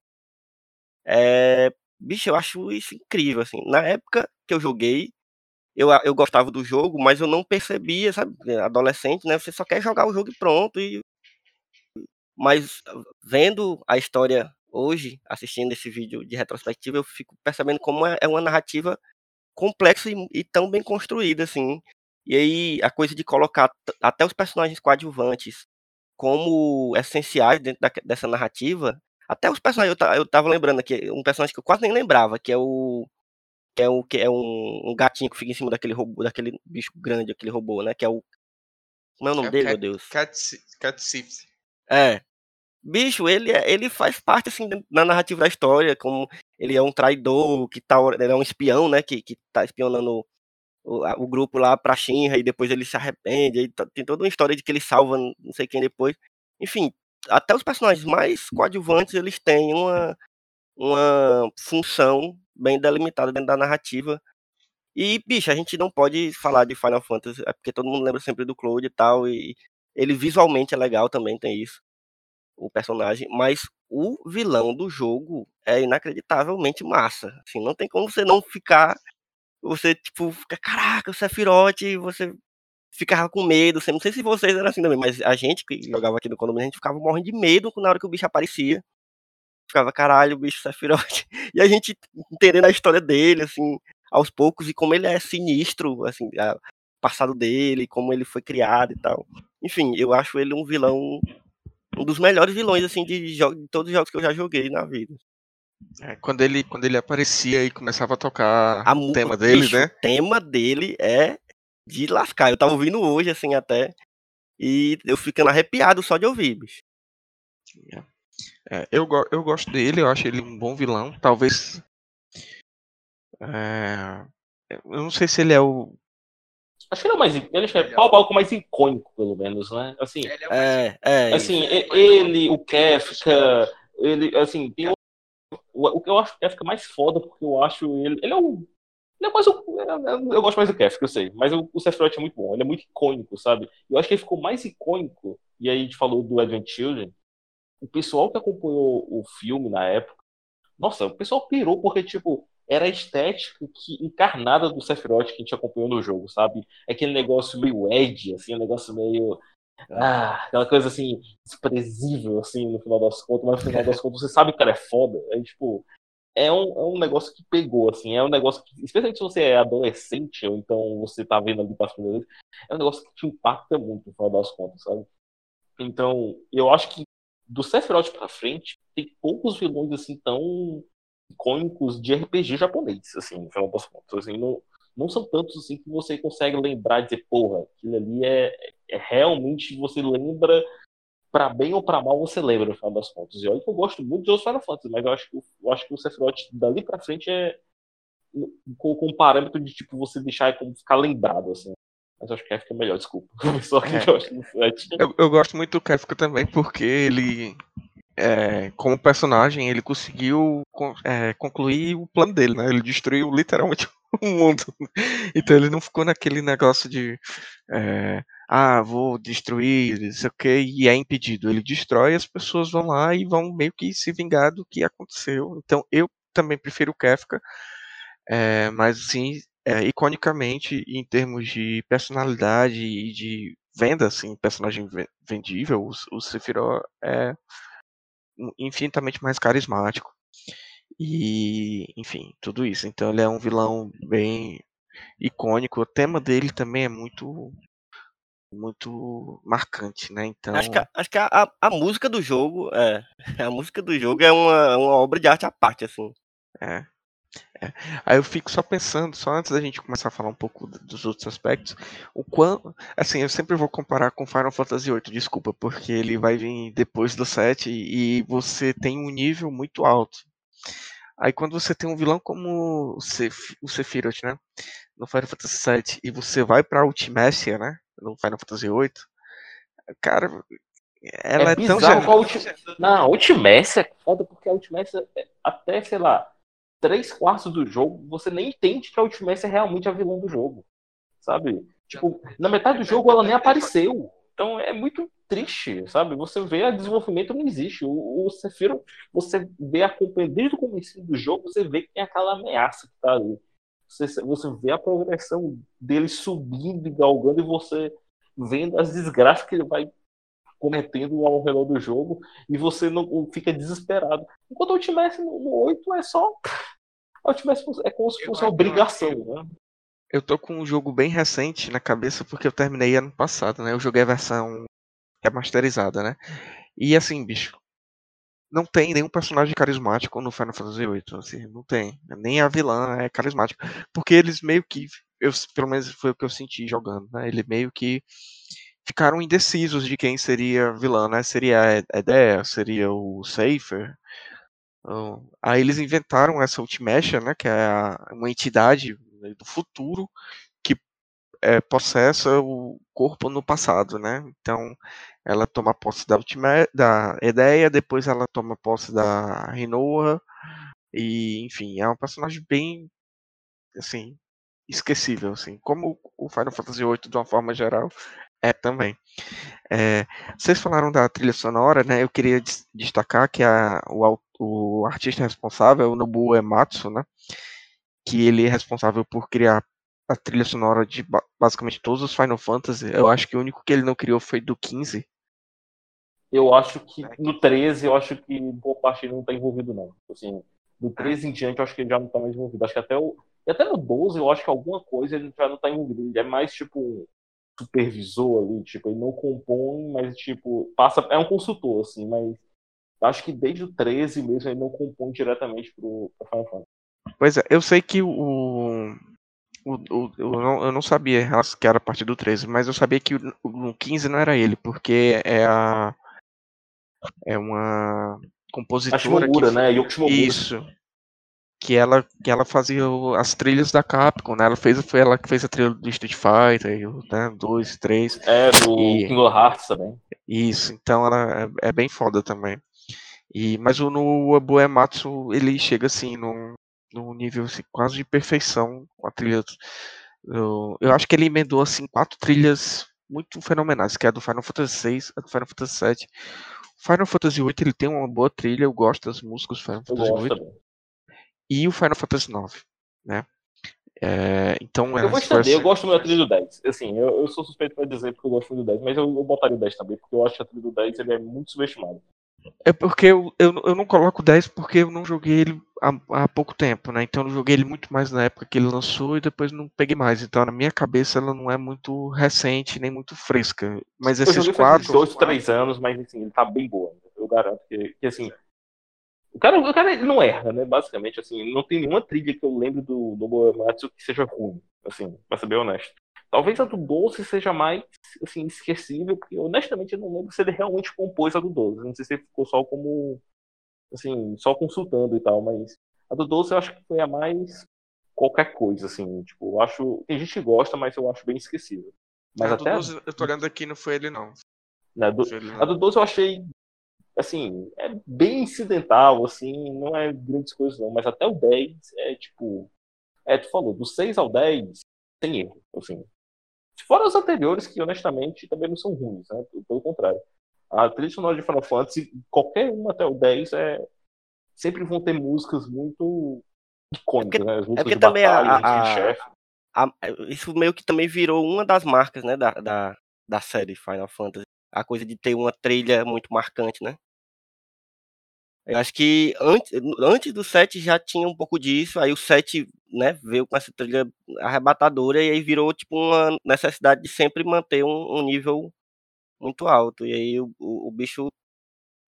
É, bicho, eu acho isso incrível, assim. Na época que eu joguei, eu, eu gostava do jogo, mas eu não percebia, sabe? Adolescente, né? Você só quer jogar o jogo e pronto. E... Mas vendo a história hoje, assistindo esse vídeo de retrospectiva, eu fico percebendo como é, é uma narrativa complexa e, e tão bem construída, assim. E aí a coisa de colocar até os personagens coadjuvantes como essenciais dentro da, dessa narrativa, até os personagens, eu, eu tava lembrando aqui, um personagem que eu quase nem lembrava, que é o que é, o, que é um, um gatinho que fica em cima daquele robô, daquele bicho grande, aquele robô, né? Que é o. Como é o nome é dele, Cat, meu Deus? Cat Sith. É. Bicho, ele, é, ele faz parte, assim, da narrativa da história, como ele é um traidor, que tá, ele é um espião, né? Que, que tá espionando o, o grupo lá pra Shinra e depois ele se arrepende. Aí tem toda uma história de que ele salva não sei quem depois. Enfim, até os personagens mais coadjuvantes eles têm uma, uma função bem delimitada dentro da narrativa. E, bicho, a gente não pode falar de Final Fantasy, é porque todo mundo lembra sempre do Cloud e tal, e ele visualmente é legal também, tem isso, o personagem, mas o vilão do jogo é inacreditavelmente massa. Assim, não tem como você não ficar você, tipo, fica, caraca, o Sephiroth, você ficava com medo. Não sei se vocês eram assim também, mas a gente que jogava aqui no condomínio, a gente ficava morrendo de medo na hora que o bicho aparecia. Ficava, caralho, o bicho Sephiroth. E a gente entendendo a história dele, assim, aos poucos, e como ele é sinistro, assim, o passado dele, como ele foi criado e tal. Enfim, eu acho ele um vilão, um dos melhores vilões, assim, de, de todos os jogos que eu já joguei na vida. É, quando, ele, quando ele aparecia e começava a tocar a o tema dele, bicho, né? O tema dele é de lascar. Eu tava ouvindo hoje, assim, até. E eu ficando arrepiado só de ouvir, bicho. É, eu, eu gosto dele, eu acho ele um bom vilão. Talvez. É, eu não sei se ele é o. Acho que ele é mais. Ele é pau pau com mais icônico, pelo menos, né? Assim, é, é, assim, ele, o Kefka, ele, assim, tem o, que eu acho que o Kefka é mais foda, porque eu acho ele. Ele é um. Ele é mais o, eu gosto mais do Kefka, eu sei. Mas o, o Sephiroth é muito bom. Ele é muito icônico, sabe? Eu acho que ele ficou mais icônico. E aí a gente falou do Advent Children. O pessoal que acompanhou o filme na época. Nossa, o pessoal pirou porque, tipo, era a estética que, encarnada do Sephiroth que a gente acompanhou no jogo, sabe? Aquele negócio meio edgy, assim, um negócio meio ah, aquela coisa assim, desprezível, assim, no final das contas, mas no final das contas você sabe que o cara é foda. É tipo, é um, é um negócio que pegou, assim, é um negócio que, especialmente se você é adolescente, ou então você tá vendo ali para primeiras vezes, é um negócio que te impacta muito no final das contas, sabe? Então, eu acho que do Sephiroth pra frente, tem poucos vilões, assim, tão icônicos de RPG japonês, assim, no final das contas, assim, não, não são tantos assim que você consegue lembrar e dizer, porra, aquilo ali é, é realmente você lembra para bem ou para mal você lembra no final das contas. E olha que eu gosto muito de outros Final Fantasy, mas eu acho que, eu acho que o Sephiroth dali para frente é com, com um parâmetro de tipo você deixar como ficar lembrado assim. Mas acho que Kefka é melhor, desculpa. Só que é. eu, acho eu, eu gosto muito do Kefka também porque ele é, como personagem, ele conseguiu é, concluir o plano dele, né? Ele destruiu literalmente o mundo. Então ele não ficou naquele negócio de é, ah, vou destruir, isso aqui e é impedido. Ele destrói, as pessoas vão lá e vão meio que se vingar do que aconteceu. Então eu também prefiro o Kefka. É, mas assim, é, iconicamente, em termos de personalidade e de venda, assim, personagem vendível, o, o Sephiroth é infinitamente mais carismático. E, enfim, tudo isso. Então ele é um vilão bem icônico. O tema dele também é muito muito marcante, né? Então acho que, a, acho que a, a, música do jogo é a música do jogo é uma, uma obra de arte à parte, assim. É. É. Aí eu fico só pensando, só antes da gente começar a falar um pouco dos outros aspectos, o quanto, assim, eu sempre vou comparar com Final Fantasy VIII, desculpa, porque ele vai vir depois do 7 e você tem um nível muito alto. Aí quando você tem um vilão como o, Seph o Sephiroth, né, no Final Fantasy VII, e você vai pra Ultimécia, né, no Final Fantasy VIII, cara, ela é, é tão... A ulti... Não, a Ultimécia é foda porque a Ultimécia, é até, sei lá, três quartos do jogo, você nem entende que a Ultimate é realmente a vilã do jogo. Sabe? Tipo, na metade do jogo ela nem apareceu. Então é muito triste, sabe? Você vê a desenvolvimento não existe. O, o Sephiroth, você vê a desde o começo do jogo, você vê que tem aquela ameaça que tá ali. Você, você vê a progressão dele subindo e galgando e você vendo as desgraças que ele vai cometendo ao redor do jogo e você não fica desesperado. Enquanto o Ultimate no, no 8 é só. O Ultimate é como se fosse uma obrigação, né? Eu tô com um jogo bem recente na cabeça porque eu terminei ano passado, né? Eu joguei a versão remasterizada, né? E assim, bicho, não tem nenhum personagem carismático no Final Fantasy VIII, assim, não tem. Nem a vilã é carismática. Porque eles meio que, eu, pelo menos foi o que eu senti jogando, né? Ele meio que ficaram indecisos de quem seria vilã, né? Seria a Edea, seria o Safer. Então, aí eles inventaram essa Ultimation, né? Que é uma entidade do futuro que é, o corpo no passado, né? Então ela toma posse da Ultima, da Edeia, depois ela toma posse da Rinoa e enfim, é um personagem bem assim esquecível, assim, como o Final Fantasy VIII de uma forma geral é, também. É, vocês falaram da trilha sonora, né? Eu queria destacar que a, o, o artista responsável o Nobuo Ematsu, né? Que ele é responsável por criar a trilha sonora de basicamente todos os Final Fantasy. Eu acho que o único que ele não criou foi do 15. Eu acho que no 13, eu acho que boa parte não está envolvido, não. Assim, do 13 em diante, eu acho que ele já não está mais envolvido. Acho que até o. E até no 12, eu acho que alguma coisa ele já não está envolvido. Ele é mais tipo supervisor ali, tipo, ele não compõe, mas tipo, passa, é um consultor, assim, mas acho que desde o 13 mesmo ele não compõe diretamente pro, pro Final Fantasy. Pois é, eu sei que o, o, o, eu, não, eu não sabia que era a partir do 13, mas eu sabia que o, o 15 não era ele, porque é a é uma compositora a Shimomura, que, né? Yoko Isso, que ela que ela fazia as trilhas da Capcom, né? Ela fez foi ela que fez a trilha do Street Fighter, né? Dois, três. É do e... Kingdom Hearts também. Isso, então ela é, é, bem foda também. E mas o no Abuematsu ele chega assim num, num nível assim, quase de perfeição com a trilha. Eu, eu acho que ele emendou assim quatro trilhas muito fenomenais, que é a do Final Fantasy VI, a do Final Fantasy VII. Final Fantasy VIII ele tem uma boa trilha, eu gosto das músicas do Final Fantasy VIII e o Final Fantasy IX, né? É, então, eu vou estender, eu gosto muito da trilha do 10. Assim, eu, eu sou suspeito para dizer porque eu gosto muito do 10, mas eu, eu botaria o 10 também, porque eu acho que a trilha do 10 ele é muito subestimado. É porque eu, eu, eu não coloco 10 porque eu não joguei ele há, há pouco tempo, né? Então eu joguei ele muito mais na época que ele lançou e depois não peguei mais. Então na minha cabeça ela não é muito recente nem muito fresca. Mas esses eu quatro. dois, três anos, mas assim, ele tá bem boa. Eu garanto que, que assim, o cara, o cara não erra, né? Basicamente, assim, não tem nenhuma trilha que eu lembro do, do Boematsu que seja ruim, assim, pra ser bem honesto. Talvez a do Doce seja mais, assim, esquecível, porque honestamente eu não lembro se ele realmente compôs a do Doce. Não sei se ele ficou só como, assim, só consultando e tal, mas a do Doce eu acho que foi a mais qualquer coisa, assim, tipo, eu acho, tem gente que gosta, mas eu acho bem esquecível. Mas a até... do 12, eu tô olhando aqui, não foi ele não. Né, do, a do 12 eu achei assim, é bem incidental, assim, não é grandes coisas não, mas até o 10 é tipo, é, tu falou, do 6 ao 10, tem erro, assim. Fora os anteriores, que honestamente também não são ruins, né, pelo contrário. A trilha sonora de Final Fantasy, qualquer uma até o 10 é sempre vão ter músicas muito icônicas, né? As É músicas porque de também a, batalha, a- a- a- isso meio que também virou uma das marcas, né, da, da, da série Final Fantasy. A coisa de ter uma trilha muito marcante, né? Eu acho que antes, antes do 7 já tinha um pouco disso, aí o 7, né, veio com essa trilha arrebatadora e aí virou tipo uma necessidade de sempre manter um, um nível muito alto. E aí o, o, o bicho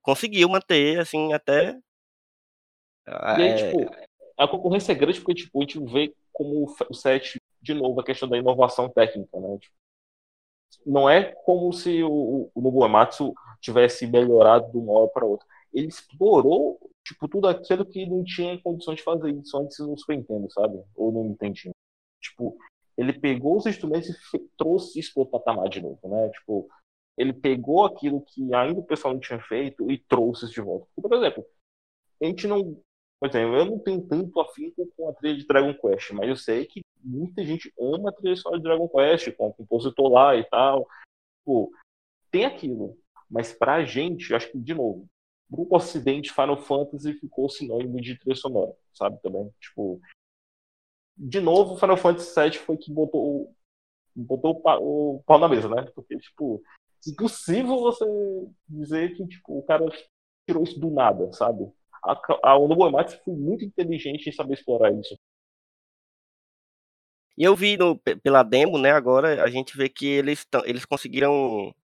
conseguiu manter, assim, até. E aí, é, tipo, a concorrência é grande porque, tipo, a gente vê como o fe- o 7, de novo, a questão da inovação técnica, né? Tipo, não é como se o, o Nobuo Ematsu tivesse melhorado de uma hora para outra. Ele explorou, tipo, tudo aquilo que não tinha condições de fazer isso antes no Super Nintendo, sabe? Ou no Nintendo. Tipo, ele pegou os instrumentos e trouxe isso para o patamar de novo, né? Tipo, ele pegou aquilo que ainda o pessoal não tinha feito e trouxe isso de volta. Por exemplo, a gente não. Por exemplo, eu não tenho tanto afinco com a trilha de Dragon Quest, mas eu sei que muita gente ama a trilha de Dragon Quest, com o compositor lá e tal. Pô, tem aquilo. Mas pra gente, acho que, de novo, pro ocidente, Final Fantasy ficou sinônimo de trilha sonora, sabe? Também. Tipo. De novo, Final Fantasy VII foi que botou, botou o, pa- o pau na mesa, né? Porque, tipo, impossível você dizer que tipo, o cara tirou isso do nada, sabe? A, a Nobuo Ematsu foi muito inteligente em saber explorar isso. E eu vi no- pe- pela demo, né, agora a gente vê que eles, eles conseguiram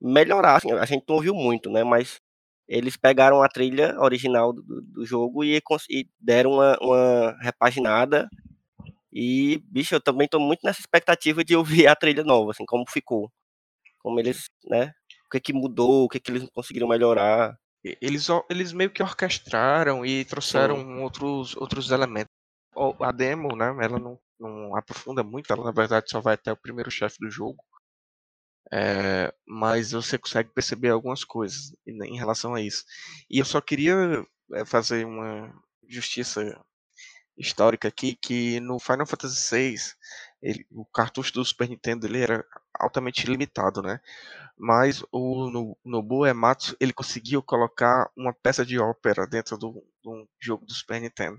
melhorar, assim, a gente não ouviu muito, né, mas eles pegaram a trilha original do, do- jogo e, e deram uma, uma repaginada e, bicho, eu também tô muito nessa expectativa de ouvir a trilha nova, assim, como ficou, como eles, né, o que que mudou, o que que eles conseguiram melhorar. Eles, eles meio que orquestraram e trouxeram outros, outros elementos. A demo, né, ela não, não aprofunda muito, ela na verdade só vai até o primeiro chefe do jogo. É, mas você consegue perceber algumas coisas em relação a isso. E eu só queria é, fazer uma justiça histórica aqui, que no Final Fantasy VI, ele- o cartucho do Super Nintendo ele era altamente limitado, né? Mas o no, Nobuo Ematsu ele conseguiu colocar uma peça de ópera dentro do, jogo do Super Nintendo.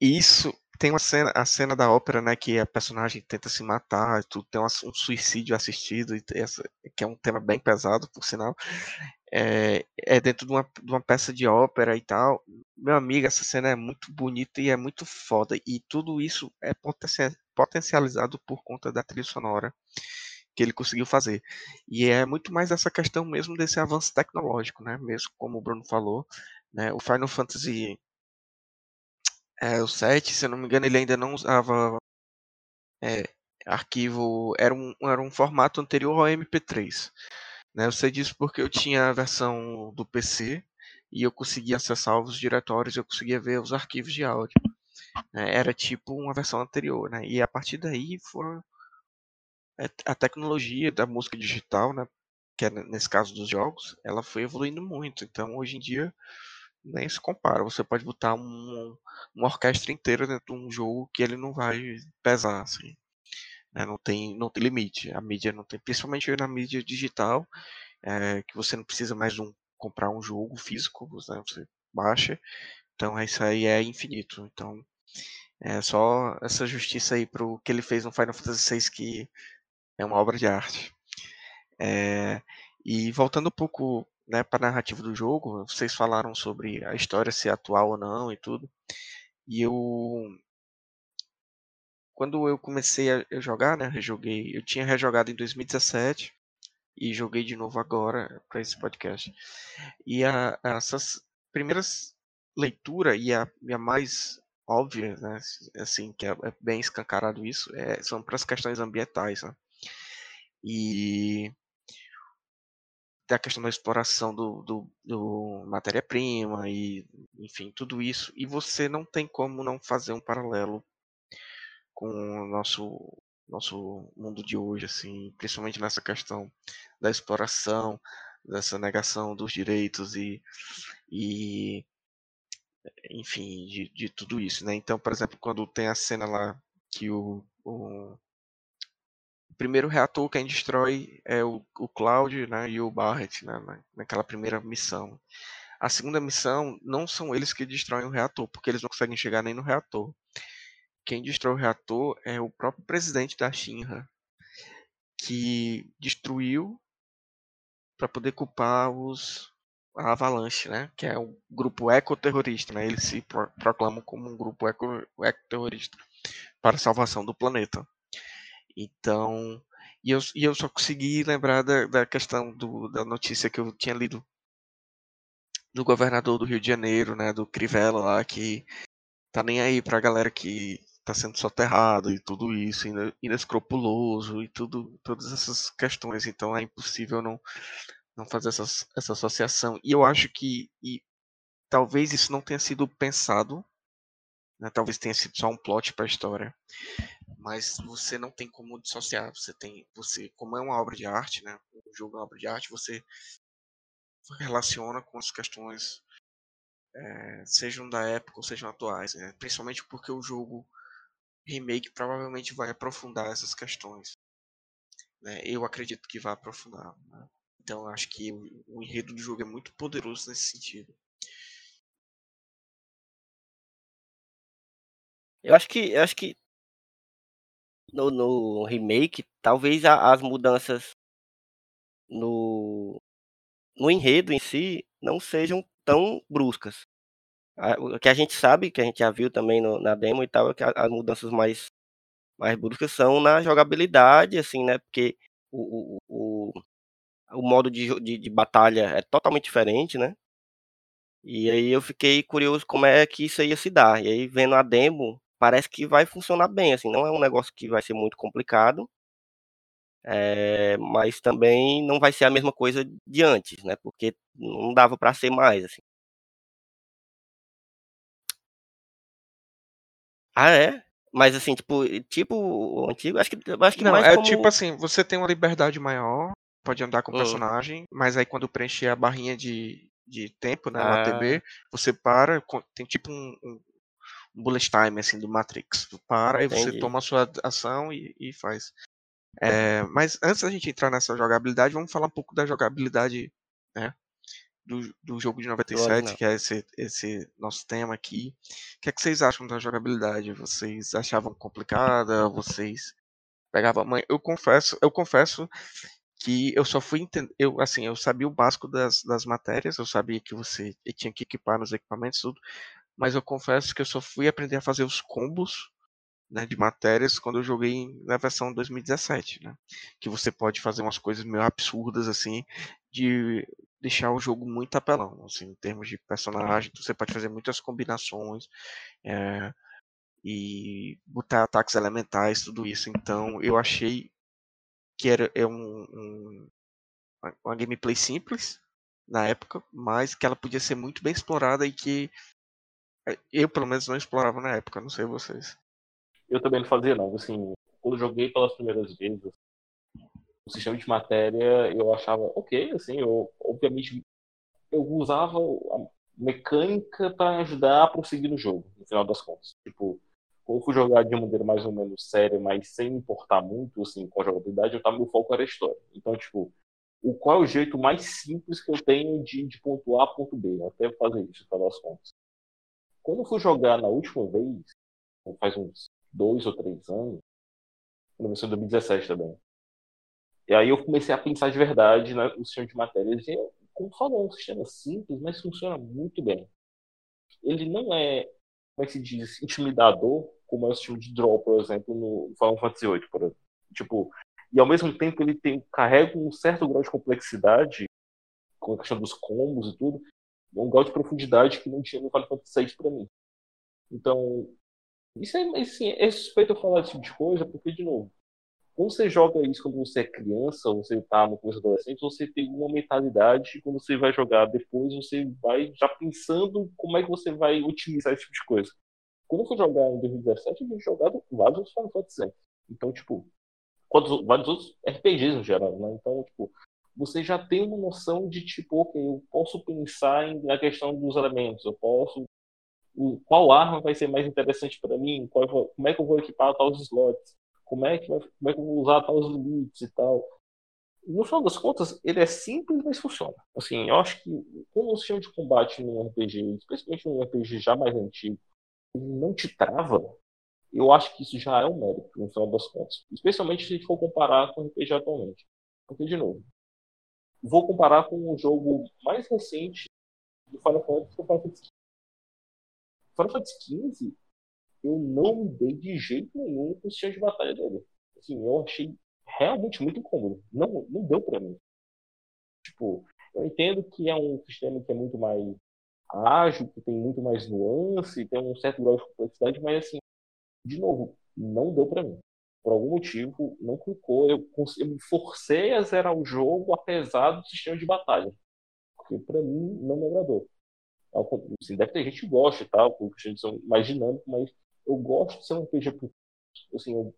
Isso tem uma cena, a cena da ópera, né, que a personagem tenta se matar, tudo tem um suicídio assistido, e essa, que é um tema bem pesado, por sinal. É, é dentro de uma, de uma peça de ópera e tal. Meu amigo, essa cena é muito bonita e é muito foda. E tudo isso é potencia- potencializado por conta da trilha sonora que ele conseguiu fazer. E é muito mais essa questão mesmo desse avanço tecnológico, né? Mesmo como o Bruno falou, né? O Final Fantasy é, o 7, se eu não me engano, ele ainda não usava é, arquivo, era um, era um formato anterior ao MP3. Né? Eu sei disso porque eu tinha a versão do PC e eu conseguia acessar os diretórios, eu conseguia ver os arquivos de áudio. né? Era tipo uma versão anterior, né? E a partir daí foram a tecnologia da música digital, né? Que é nesse caso dos jogos, ela foi evoluindo muito. Então hoje em dia nem se compara. Você pode botar um, uma orquestra inteira dentro de um jogo que ele não vai pesar, assim. né? Não tem, não tem limite. A mídia não tem, principalmente na mídia digital, é, que você não precisa mais um, comprar um jogo físico, né? você baixa. Então isso aí é infinito. Então é só essa justiça aí pro que ele fez no Final Fantasy VI que é uma obra de arte. É, e voltando um pouco né, para a narrativa do jogo, vocês falaram sobre a história ser atual ou não e tudo. E eu quando eu comecei a jogar, né, rejoguei, eu tinha rejogado em 2017 e joguei de novo agora para esse podcast. E a, essas primeiras leitura e a, e a mais óbvia, né, assim, que é, é bem escancarado isso, é, são para as questões ambientais, né? E da questão da exploração do, do, do matéria-prima e, enfim, tudo isso. E você não tem como não fazer um paralelo com o nosso nosso mundo de hoje, assim, principalmente nessa questão da exploração, dessa negação dos direitos e, e enfim, de, de tudo isso, né? Então, por exemplo, quando tem a cena lá que o, o, o primeiro reator quem destrói é o, o Cloud, né, e o Barret, né, na- naquela primeira missão. a segunda missão não são eles que destroem o reator, porque eles não conseguem chegar nem no reator. Quem destrói o reator é o próprio presidente da Shinra, que destruiu para poder culpar os a Avalanche, né? Que é um grupo ecoterrorista, né? Eles se pro proclamam como um grupo eco ecoterrorista para a salvação do planeta. Então, e eu, e eu só consegui lembrar da, da questão do, da notícia que eu tinha lido do governador do Rio de Janeiro, né? Do Crivella lá, que tá nem aí pra galera que tá sendo soterrado e tudo isso, inescrupuloso e tudo, todas essas questões. Então é impossível não não fazer essa, essa associação. E eu acho que e, talvez isso não tenha sido pensado, né? talvez tenha sido só um plot para a história, mas você não tem como dissociar. Você tem, você, como é uma obra de arte, né? Um jogo é uma obra de arte, você relaciona com as questões, é, sejam da época ou sejam atuais, né? principalmente porque o jogo remake provavelmente vai aprofundar essas questões. Né? Eu acredito que vai aprofundar. Né? Então acho que o, o enredo do jogo é muito poderoso nesse sentido. Eu acho que, eu acho que no, no remake, talvez a, as mudanças no, no enredo em si não sejam tão bruscas. O que a gente sabe, que a gente já viu também no, na demo e tal, é que as mudanças mais, mais bruscas são na jogabilidade, assim, né? Porque o, o, o, o modo de, de, de, batalha é totalmente diferente, né? E aí eu fiquei curioso como é que isso ia se dar. E aí vendo a demo, parece que vai funcionar bem, assim, não é um negócio que vai ser muito complicado, é, mas também não vai ser a mesma coisa de antes, né? Porque não dava para ser mais, assim. Ah, é? Mas assim, tipo, tipo o antigo, acho que acho que não, mais é como... tipo assim, você tem uma liberdade maior, pode andar com o Hum. personagem, mas aí quando preencher a barrinha de, de tempo, né, Ah. ATB, você para, tem tipo um, um bullet time, assim, do Matrix. Tu para e você Entendi. toma a sua ação e, e faz. É, mas antes da gente entrar nessa jogabilidade, vamos falar um pouco da jogabilidade, né, do, do jogo de 97, original. que é esse, esse nosso tema aqui. O que é que vocês acham da jogabilidade? Vocês achavam complicada? Vocês pegavam... Mãe, eu confesso, eu confesso que eu só fui entender, eu assim, eu sabia o básico das, das matérias, eu sabia que você tinha que equipar nos equipamentos tudo, mas eu confesso que eu só fui aprender a fazer os combos, né, de matérias quando eu joguei na versão 2017, né? Que você pode fazer umas coisas meio absurdas assim, de deixar o jogo muito apelão, assim, em termos de personagem, você pode fazer muitas combinações, é, e botar ataques elementais, tudo isso. Então, eu achei que era é um, um- uma- gameplay simples na época, mas que ela podia ser muito bem explorada e que eu pelo menos não explorava na época, não sei vocês. Eu também não fazia, não. Assim, quando joguei pelas primeiras vezes, o sistema de matéria, eu achava ok, assim, eu, obviamente, eu usava a mecânica para ajudar a prosseguir no jogo, no final das contas. Tipo, quando eu fui jogar de uma maneira mais ou menos séria, mas sem importar muito, assim, com a jogabilidade, eu tava, meu foco era a história. Então, tipo, o, qual é o jeito mais simples que eu tenho de, de ponto A a ponto B? Até fazer isso, no final das contas. Quando eu fui jogar na última vez, faz uns dois ou três anos, na versão de 2017 também. E aí eu comecei a pensar de verdade né, no sistema de matérias. E, como falou, é um sistema simples, mas funciona muito bem. Ele não é, como é que se diz, intimidador, como é o sistema de draw, por exemplo, no Final Fantasy VIII, por exemplo. Tipo, e ao mesmo tempo ele tem, carrega um certo grau de complexidade, com a questão dos combos e tudo, um grau de profundidade que não tinha no Final Fantasy VI pra mim. Então, isso é, assim, é suspeito eu falar esse tipo de coisa, porque, de novo, quando você joga isso quando você é criança, ou você tá no começo adolescente, você tem uma mentalidade, quando você vai jogar depois, você vai já pensando como é que você vai otimizar esse tipo de coisa. Quando eu fui jogar em 2017, eu tinha jogado vários Final Fantasy VII. Então, tipo, vários outros RPGs no geral, né? Então, tipo, você já tem uma noção de, tipo, ok, eu posso pensar em, na questão dos elementos, eu posso o- qual arma vai ser mais interessante para mim, qual como é que eu vou equipar tais slots, como é que, vai- como é que eu vou usar tais limites e tal. no final das contas, ele é simples, mas funciona. Assim, eu acho que como o sistema de combate num RPG, especialmente num RPG já mais antigo, ele não te trava, eu acho que isso já é um mérito, no final das contas. Especialmente se a gente for comparar com o RPG atualmente. Porque, de novo, vou comparar com o jogo mais recente do Final Fantasy, que é o Final Fantasy XV. Final Fantasy XV, eu não me dei de jeito nenhum com o sistema de batalha dele. Assim, eu achei realmente muito incômodo. Não, não deu para mim. Tipo, eu entendo que é um sistema que é muito mais ágil, que tem muito mais nuance, tem um certo grau de complexidade, mas assim, de novo, não deu para mim. Por algum motivo, não clicou. Eu, eu forcei a zerar o jogo apesar do sistema de batalha. Porque para mim não me agradou. Assim, deve ter gente que gosta e tal, porque gente são mais dinâmico, mas eu gosto de ser um RPG assim, eu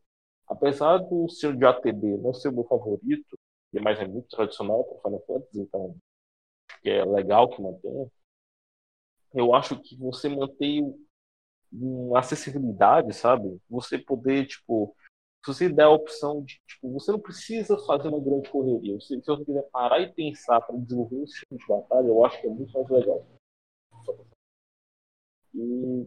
Apesar do estilo de ATB não ser o meu favorito, mas é muito tradicional para Final Fantasy, então é legal que mantenha. Eu acho que você mantém uma acessibilidade, sabe? Você poder, tipo, se você der a opção de, tipo, você não precisa fazer uma grande correria. Se, se você quiser parar e pensar para desenvolver um estilo de batalha, eu acho que é muito mais legal. E,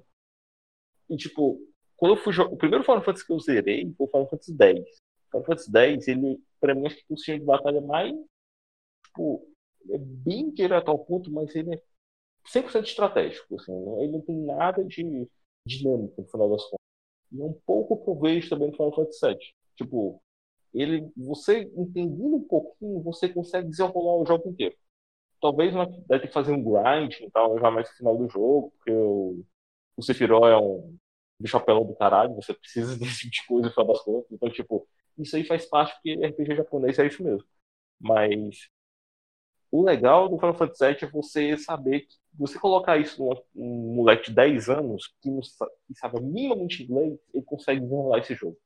e tipo, quando eu fui o primeiro Final Fantasy que eu zerei foi o Final Fantasy X. Final Fantasy X, ele, pra mim, acho que o sistema de batalha mais. Tipo, é bem direto ao ponto, mas ele é 100% estratégico. Assim, ele não tem nada de dinâmico no final das contas. E é um pouco que eu vejo também no Final Fantasy VII. Tipo, ele, você entendendo um pouquinho, você consegue desenrolar o jogo inteiro. Talvez vai ter que fazer um grind, então já mais no final do jogo, porque o, o Sephiroth é um bicho apelão do caralho, você precisa desse tipo de coisa no final das contas. Então, tipo, isso aí faz parte porque RPG japonês é isso mesmo. Mas o legal do Final Fantasy VII é você saber que você colocar isso num, num moleque de 10 anos que, não, que sabe minimamente inglês, ele consegue desenrolar esse jogo.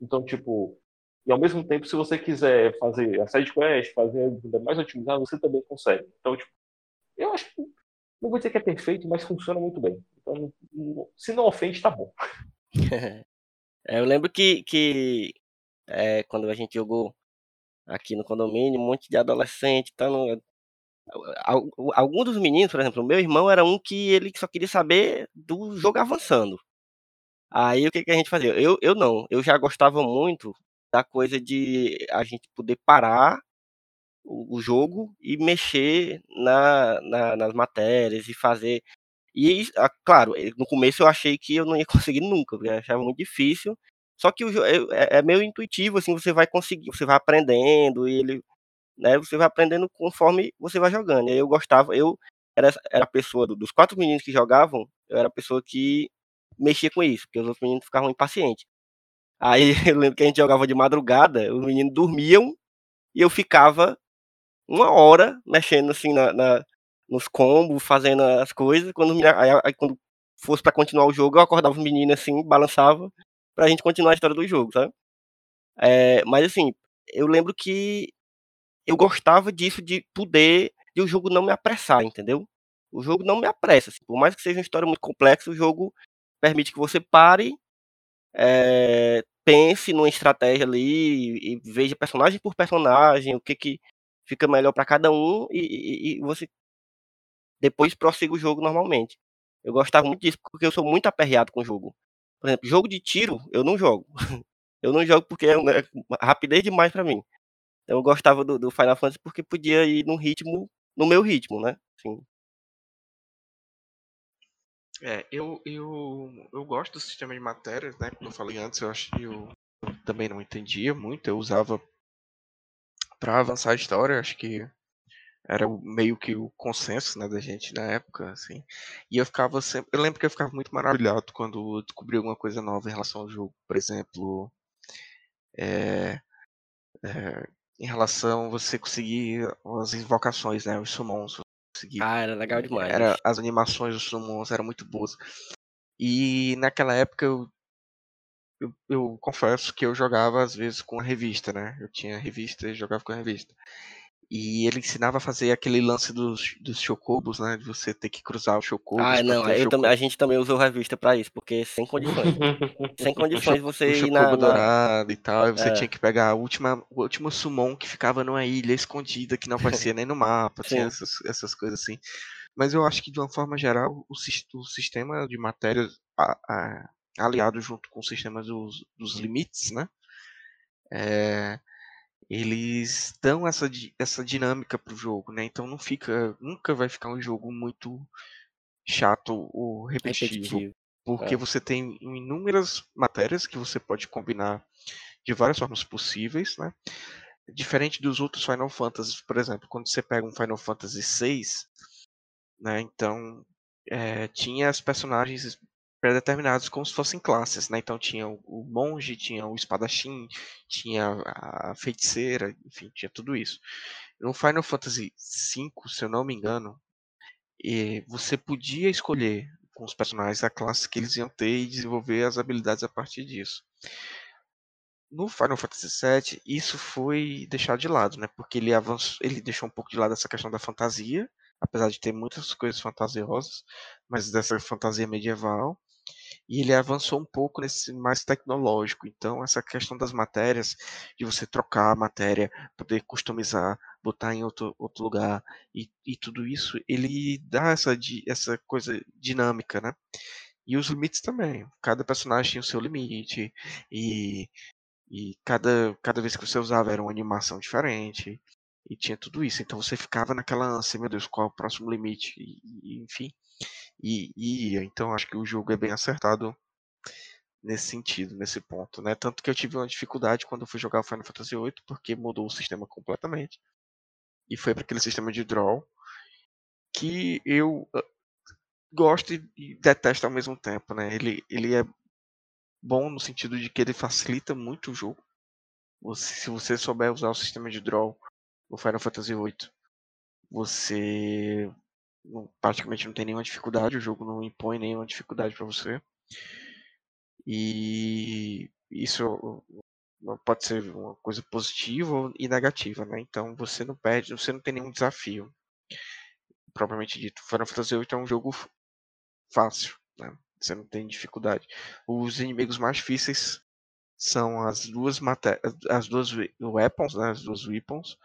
Então, tipo, e ao mesmo tempo, se você quiser fazer a side quest, fazer a vida mais otimizada, você também consegue. Então, tipo, eu acho que não vou dizer que é perfeito, mas funciona muito bem. Então, se não ofende, tá bom. É, eu lembro que, que é, quando a gente jogou aqui no condomínio, um monte de adolescente, tá no, algum dos meninos, por exemplo, o meu irmão era um que ele só queria saber do jogo avançando. Aí o que, que a gente fazia? Eu, eu não, eu já gostava muito da coisa de a gente poder parar o, o jogo e mexer na, na, nas matérias e fazer. E, claro, eh, no começo eu achei que eu não ia conseguir nunca, eu achava muito difícil. Só que o, é, é meio intuitivo, assim, você vai conseguir, você vai aprendendo e ele, né, você vai aprendendo conforme você vai jogando. Eu gostava, eu era, era a pessoa dos quatro meninos que jogavam, eu era a pessoa que mexia com isso, porque os outros meninos ficavam impacientes. Aí eu lembro que a gente jogava de madrugada, os meninos dormiam e eu ficava uma hora mexendo assim na, na nos combos, fazendo as coisas. Quando, aí, aí, quando fosse para continuar o jogo, eu acordava os meninos assim, balançava, pra gente continuar a história do jogo, sabe? É, mas assim, eu lembro que eu gostava disso, de poder, de o jogo não me apressar, entendeu? O jogo não me apressa. Assim, por mais que seja uma história muito complexa, o jogo permite que você pare, é, pense numa estratégia ali e, veja personagem por personagem, o que que fica melhor para cada um e, e, e, você depois prossiga o jogo normalmente. Eu gostava muito disso porque eu sou muito aperreado com o jogo. Por exemplo, jogo de tiro eu não jogo. eu não jogo porque é, é rapidez demais para mim. Eu gostava do, do, Final Fantasy porque podia ir no ritmo, no meu ritmo, né? Assim. É, eu, eu, eu gosto do sistema de matérias, né? Como eu falei antes, eu acho que eu também não entendia muito. Eu usava para avançar a história, acho que era meio que o consenso né, da gente na época, assim. E eu ficava sempre. Eu lembro que eu ficava muito maravilhado quando descobri alguma coisa nova em relação ao jogo. Por exemplo, é, é, em relação a você conseguir as invocações, né? Os summons. Conseguir, ah, era legal demais. Era, as animações dos summons eram muito boas. E naquela época eu eu, eu, confesso que eu jogava às vezes com a revista, né? Eu tinha revista e jogava com a revista. E ele ensinava a fazer aquele lance dos, dos chocobos, né? De você ter que cruzar os chocobos. Ah, não, o eu chocobo. também, a gente também usou revista pra isso, porque sem condições. sem condições o você ir chocobo na. na- dourado e tal, aí você É. tinha que pegar a última, o último summon que ficava numa ilha escondida, que não aparecia nem no mapa, tinha essas, essas coisas assim. Mas eu acho que de uma forma geral, o, o sistema de matérias a- a- aliado junto com o sistema dos, dos limites, né? É, eles dão essa, essa dinâmica pro jogo, né? Então não fica, nunca vai ficar um jogo muito chato ou repetitivo repetitivo. porque É. você tem inúmeras matérias que você pode combinar de várias formas possíveis, né? Diferente dos outros Final Fantasies, por exemplo, quando você pega um Final Fantasy VI, né? Então é, tinha os personagens pré-determinados como se fossem classes, né? Então tinha o, monge, tinha o espadachim, tinha a feiticeira, enfim, tinha tudo isso. No Final Fantasy V, se eu não me engano, você podia escolher com os personagens a classe que eles iam ter e desenvolver as habilidades a partir disso. No Final Fantasy VII, isso foi deixado de lado, né? Porque ele avançou, ele deixou um pouco de lado essa questão da fantasia, apesar de ter muitas coisas fantasiosas, mas dessa fantasia medieval. E ele avançou um pouco nesse mais tecnológico. Então, essa questão das matérias, de você trocar a matéria, poder customizar, botar em outro, outro lugar, e, e tudo isso, ele dá essa, essa coisa dinâmica, né? E os limites também. Cada personagem tinha o seu limite, e, e cada, cada vez que você usava era uma animação diferente, e tinha tudo isso. Então você ficava naquela ânsia, meu Deus, qual é o próximo limite? E, e, enfim. E, ia. Então acho que o jogo é bem acertado nesse sentido, nesse ponto, né? Tanto que eu tive uma dificuldade quando eu fui jogar Final Fantasy VIII, porque mudou o sistema completamente. E foi para aquele sistema de draw que eu ah, gosto e detesto ao mesmo tempo, né? Ele, ele é bom no sentido de que ele facilita muito o jogo. Você- se você souber usar o sistema de draw no Final Fantasy VIII, você não- praticamente não tem nenhuma dificuldade, o jogo não impõe nenhuma dificuldade para você. E isso pode ser uma coisa positiva e negativa, né? Então você não perde, você não tem nenhum desafio. Propriamente dito, Final Fantasy VIII é um jogo fácil, né? Você não tem dificuldade. Os inimigos mais difíceis são as duas maté as duas we- weapons, né? As duas weapons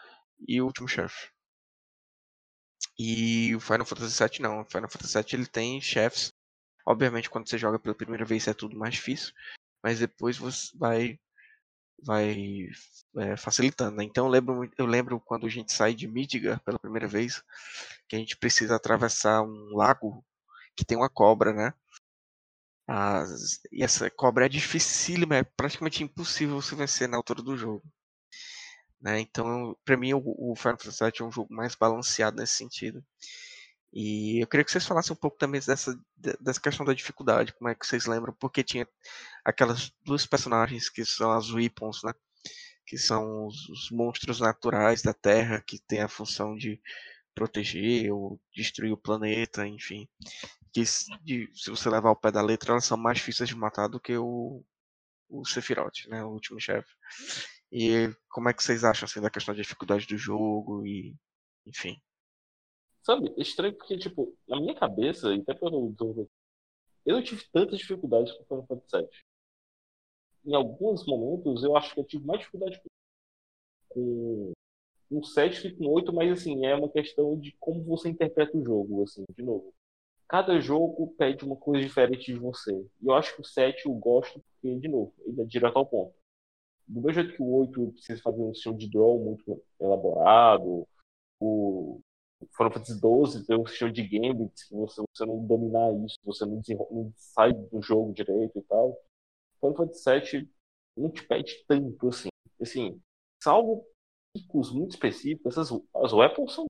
e o último chefe. E o Final Fantasy VII não. O Final Fantasy VII ele tem chefes. Obviamente, quando você joga pela primeira vez é tudo mais difícil, mas depois você vai vai é, facilitando. Né? Então eu lembro, eu lembro quando a gente sai de Midgar pela primeira vez, que a gente precisa atravessar um lago que tem uma cobra, né? As- e essa cobra é dificílima, é praticamente impossível você vencer na altura do jogo. Né? Então, para mim, o, o Final Fantasy VII é um jogo mais balanceado nesse sentido. E eu queria que vocês falassem um pouco também dessa, de- dessa questão da dificuldade, como é que vocês lembram, porque tinha aquelas duas personagens que são as Weapons, né? Que são os, os monstros naturais da Terra, que tem a função de proteger ou destruir o planeta, enfim. Que se, se você levar ao pé da letra, elas são mais difíceis de matar do que o, o Sephiroth, né? O último chefe. E como é que vocês acham assim, da questão da dificuldade do jogo e enfim. Sabe, é estranho porque, tipo, na minha cabeça, até pelo eu não tive tantas dificuldades com Final Fantasy VII. Em alguns momentos, eu acho que eu tive mais dificuldade com um 7 que com 8, mas assim, é uma questão de como você interpreta o jogo, assim, de novo. Cada jogo pede uma coisa diferente de você. E eu acho que o 7 eu gosto porque, de novo, ele é direto ao ponto. Do mesmo jeito que o 8 precisa fazer um sistema de draw muito elaborado, o Final Fantasy XII tem um sistema de gambits que você, você não dominar isso, você não, não sai do jogo direito e tal. Final Fantasy VII não te pede tanto assim. Assim, salvo picos muito específicos, essas as weapons são.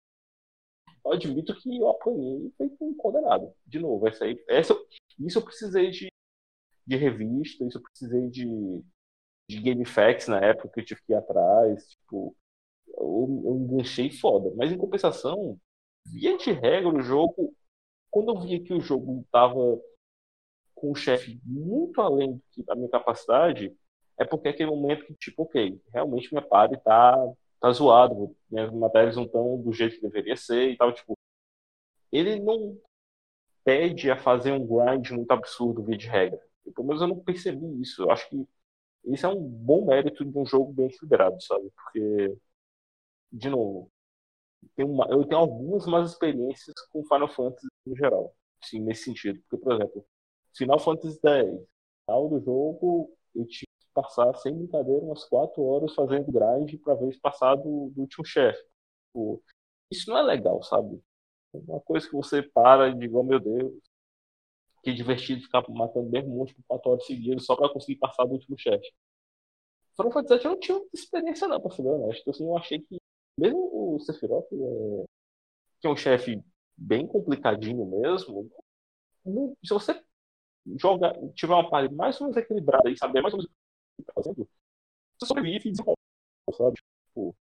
Eu admito que eu apanhei feito um condenado. De novo, essa aí, essa, isso eu precisei de, de revista, isso eu precisei de, de Game Facts na época que eu tive que ir atrás. Tipo, eu, eu enganchei foda. Mas em compensação, via de regra, o jogo, quando eu via que o jogo tava com o chefe muito além da minha capacidade, é porque é aquele momento que, tipo, ok, realmente minha party tá tá zoado, minhas matérias não estão do jeito que deveria ser e tal, tipo, ele não pede a fazer um grind muito absurdo via de regra. Pelo menos eu não percebi isso. Eu acho que isso é um bom mérito de um jogo bem equilibrado, sabe? Porque, de novo, uma, eu tenho algumas más experiências com Final Fantasy no geral, sim, nesse sentido. Porque, por exemplo, Final Fantasy X, final do jogo, eu tive que passar, sem brincadeira, umas 4 horas fazendo grind para ver passar do, do último chefe. Tipo, isso não é legal, sabe? Uma coisa que você para e diga, oh meu Deus, que divertido ficar matando mesmo monstro por 4 horas seguidas só para conseguir passar do último chefe. Final Fantasy VII eu não tinha experiência não, pra ser honesto. Então, assim, eu achei que, mesmo o Sephiroth, é, que é um chefe bem complicadinho mesmo, se você jogar, tiver uma parede mais ou menos equilibrada e saber mais ou menos o que está fazendo, você sobrevive e desenvolve, sabe? Tipo,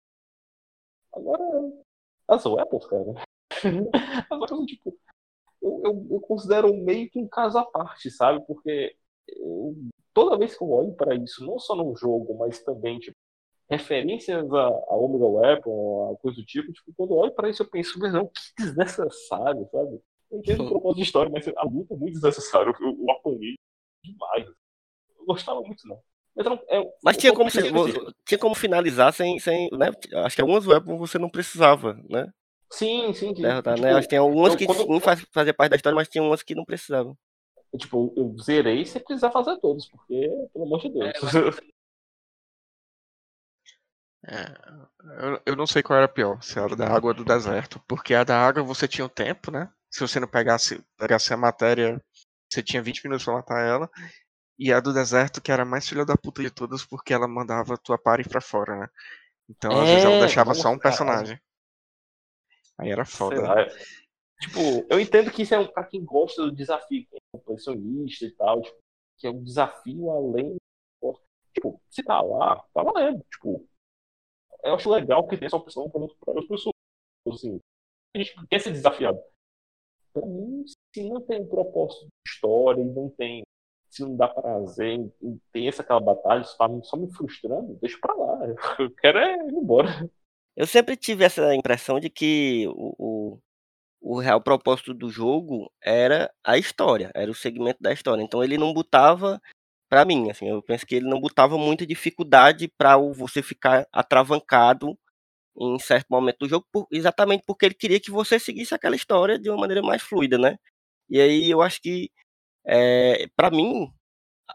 agora, as weapons, cara. as weapons, tipo, eu, eu, eu, considero meio que um caso à parte, sabe? Porque eu, toda vez que eu olho para isso, não só no jogo, mas também, tipo, referências a, a Omega Weapon, a coisa do tipo, tipo, quando eu olho para isso eu penso, mas não, que desnecessário, sabe? Eu entendo o propósito de história, mas a luta é muito desnecessária. Eu, eu apanhei demais. Eu gostava muito, não. Mas, não, é, mas tinha, como, tinha como finalizar sem, sem né? Acho que algumas weapons você não precisava, né? Sim, sim. sim. Derrotar, tipo, né? Acho que tem algumas que quando... faz, fazia parte da história, mas tinha umas que não precisavam. Tipo, eu zerei sem precisar fazer todos, porque, pelo amor de Deus. É, eu, eu não sei qual era pior, se era da água ou do deserto. Porque a da água você tinha o tempo, né? Se você não pegasse, pegasse a matéria, você tinha 20 minutos pra matar ela. E a do deserto, que era mais filha da puta de todas, porque ela mandava tua party pra fora, né? Então, às vezes, ela é, deixava só um personagem. Aí era foda. Né? Tipo, eu entendo que isso é um pra quem gosta do desafio, que é composicionista e tal, tipo, que é um desafio além. Tipo, se tá lá, tá valendo. Tipo, eu acho legal que tem essa opção para as pessoas. Assim, a gente quer ser desafiado. Pra mim, se não tem um propósito de história e não tem. Se não dá prazer essa aquela batalha, isso tá só me frustrando, deixa pra lá. Eu quero é ir embora. Eu sempre tive essa impressão de que o, o, o real propósito do jogo era a história, era o segmento da história. Então ele não botava, para mim, assim, eu penso que ele não botava muita dificuldade para você ficar atravancado em certo momento do jogo, por, exatamente porque ele queria que você seguisse aquela história de uma maneira mais fluida, né? E aí eu acho que, é, para mim,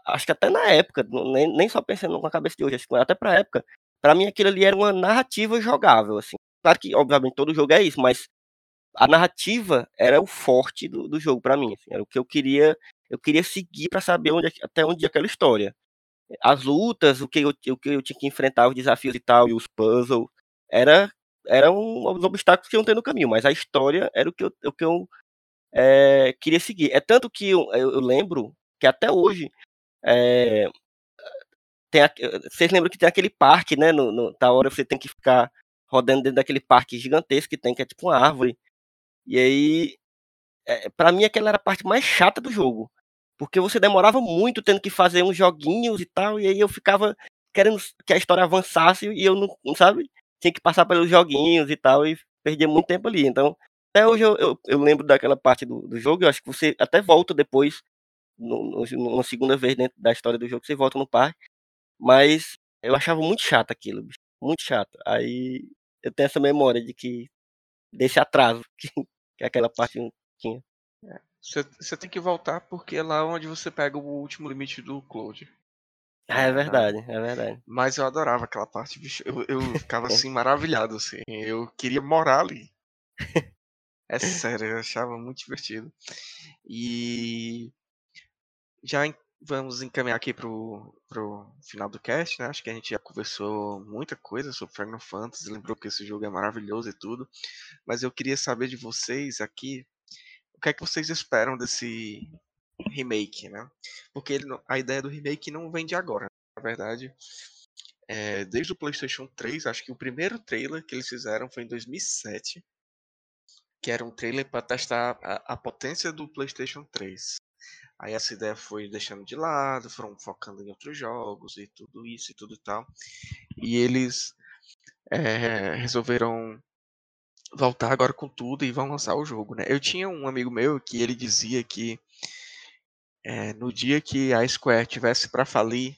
acho que até na época, nem, nem só pensando com a cabeça de hoje, acho que até pra época, para mim aquilo ali era uma narrativa jogável, assim. Claro que, obviamente, todo jogo é isso, mas a narrativa era o forte do, do jogo para mim, assim, era o que eu queria, eu queria seguir para saber onde, até onde ia aquela história. As lutas, o que, eu, o que eu tinha que enfrentar, os desafios e tal, e os puzzles, era eram os obstáculos que iam ter no caminho, mas a história era o que eu, o que eu é, queria seguir. É tanto que eu, eu, lembro que até hoje é, tem a, vocês lembram que tem aquele parque, né? No, no, da hora você tem que ficar rodando dentro daquele parque gigantesco que tem, que é tipo uma árvore. E aí, é, para mim, aquela era a parte mais chata do jogo. Porque você demorava muito tendo que fazer uns joguinhos e tal, e aí eu ficava querendo que a história avançasse e eu não, sabe? Tinha que passar pelos joguinhos e tal, e perdia muito tempo ali. Então, até hoje eu, eu, eu lembro daquela parte do, do jogo, eu acho que você até volta depois, no, no, numa segunda vez dentro da história do jogo, você volta no parque, mas eu achava muito chato aquilo, bicho. Muito chato. Aí eu tenho essa memória de que. desse atraso que, que aquela parte tinha. Você, tem que voltar porque é lá onde você pega o último limite do Cloud. Ah, é verdade, é verdade. Mas eu adorava aquela parte, bicho. Eu, eu ficava assim, maravilhado, assim. Eu queria morar ali. É sério, eu achava muito divertido. E já vamos encaminhar aqui pro, pro final do cast, né? Acho que a gente já conversou muita coisa sobre Final Fantasy, lembrou que esse jogo é maravilhoso e tudo. Mas eu queria saber de vocês aqui, o que é que vocês esperam desse remake, né? Porque ele, a ideia do remake não vem de agora, na verdade. É, desde o PlayStation 3, acho que o primeiro trailer que eles fizeram foi em 2007, que era um trailer para testar a, a potência do PlayStation 3. Aí essa ideia foi deixando de lado, foram focando em outros jogos e tudo isso e tudo tal. E eles é, resolveram voltar agora com tudo e vão lançar o jogo, né? Eu tinha um amigo meu que ele dizia que é, no dia que a Square tivesse para falir,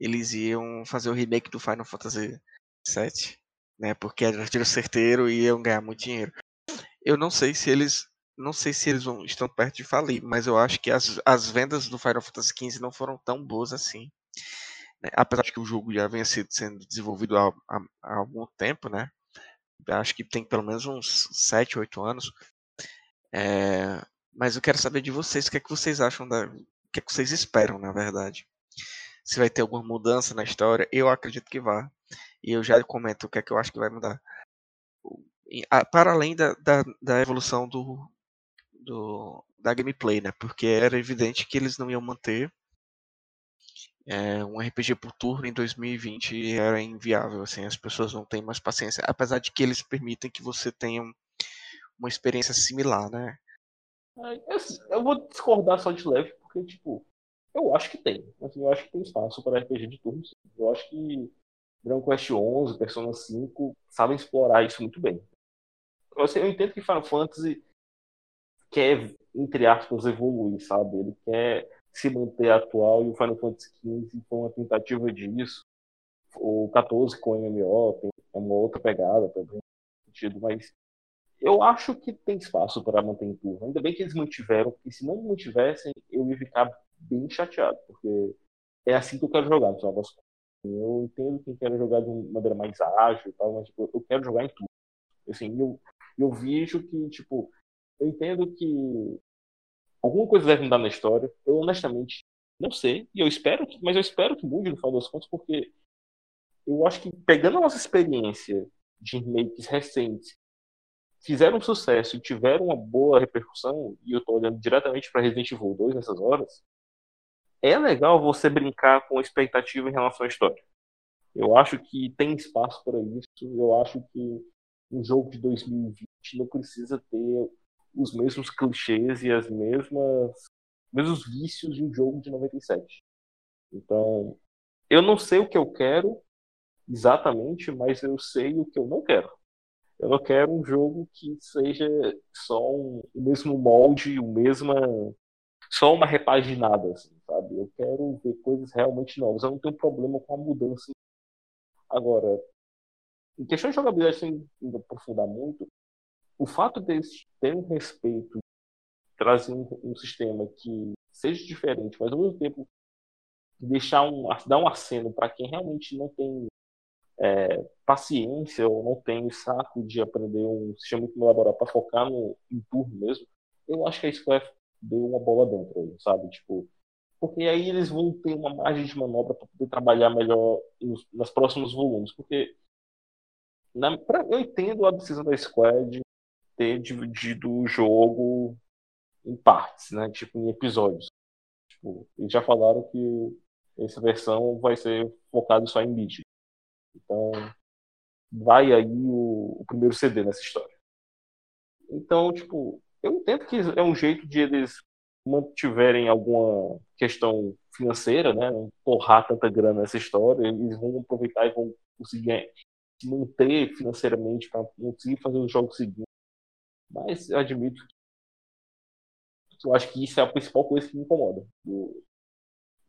eles iam fazer o remake do Final Fantasy VII, né? Porque era tiro certeiro e iam ganhar muito dinheiro. Eu não sei se eles não sei se eles vão, estão perto de falir, mas eu acho que as, as vendas do Final Fantasy XV não foram tão boas assim. Né? Apesar de que o jogo já venha sendo desenvolvido há, há, há algum tempo, né? acho que tem pelo menos uns 7, 8 anos. É, mas eu quero saber de vocês, o que é que vocês acham da. O que é que vocês esperam, na verdade? Se vai ter alguma mudança na história, eu acredito que vá. E eu já comento o que é que eu acho que vai mudar. Para além da, da, da evolução do, do, da gameplay, né? Porque era evidente que eles não iam manter é, um RPG por turno em 2020 era inviável, assim, as pessoas não têm mais paciência, apesar de que eles permitem que você tenha uma experiência similar, né? Eu vou discordar só de leve, porque, tipo, eu acho que tem. Assim, eu acho que tem espaço para RPG de turnos. Eu acho que Dragon Quest 11, Persona 5 sabem explorar isso muito bem. Eu entendo que Final Fantasy quer, entre aspas, evoluir, sabe? Ele quer se manter atual e o Final Fantasy XV foi uma tentativa disso. O 14 com MMO tem uma outra pegada também, sentido, mas eu acho que tem espaço para manter em turno. Ainda bem que eles mantiveram, porque se não mantivessem, eu ia ficar bem chateado, porque é assim que eu quero jogar. Eu entendo que quer jogar de uma maneira mais ágil e tal, mas tipo, eu quero jogar em tudo. Assim, eu, eu vejo que, tipo, eu entendo que alguma coisa deve mudar na história. Eu honestamente não sei, e eu espero que, mas eu espero que mude no final das contas, porque eu acho que pegando a nossa experiência de remakes recentes, fizeram sucesso e tiveram uma boa repercussão, e eu tô olhando diretamente para Resident Evil 2 nessas horas, é legal você brincar com expectativa em relação à história. Eu acho que tem espaço para isso. Eu acho que um jogo de 2020 não precisa ter os mesmos clichês e as mesmas mesmos vícios de um jogo de 97. Então, eu não sei o que eu quero exatamente, mas eu sei o que eu não quero. Eu não quero um jogo que seja só um, o mesmo molde, o mesma só uma repaginada, assim, sabe? Eu quero ver coisas realmente novas. Eu não tenho problema com a mudança. Agora, em questão de jogabilidade, sem aprofundar muito, o fato deles terem respeito, trazer um, um, sistema que seja diferente, mas ao mesmo tempo deixar um, dar um aceno para quem realmente não tem é, paciência ou não tem saco de aprender um sistema muito elaborado para focar no turno mesmo, eu acho que a Square deu uma bola dentro, sabe? Tipo, porque aí eles vão ter uma margem de manobra para poder trabalhar melhor nos, nos próximos volumes, porque na, pra, eu entendo a decisão da Square de ter dividido o jogo em partes, né? Tipo, em episódios. Tipo, eles já falaram que essa versão vai ser focada só em mídia. Então, vai aí o, o, primeiro CD nessa história. Então, tipo, eu entendo que é um jeito de eles mantiverem alguma questão financeira, né? Não torrar tanta grana nessa história, eles vão aproveitar e vão conseguir se manter financeiramente para conseguir fazer os jogos seguintes mas eu admito que eu acho que isso é a principal coisa que me incomoda do,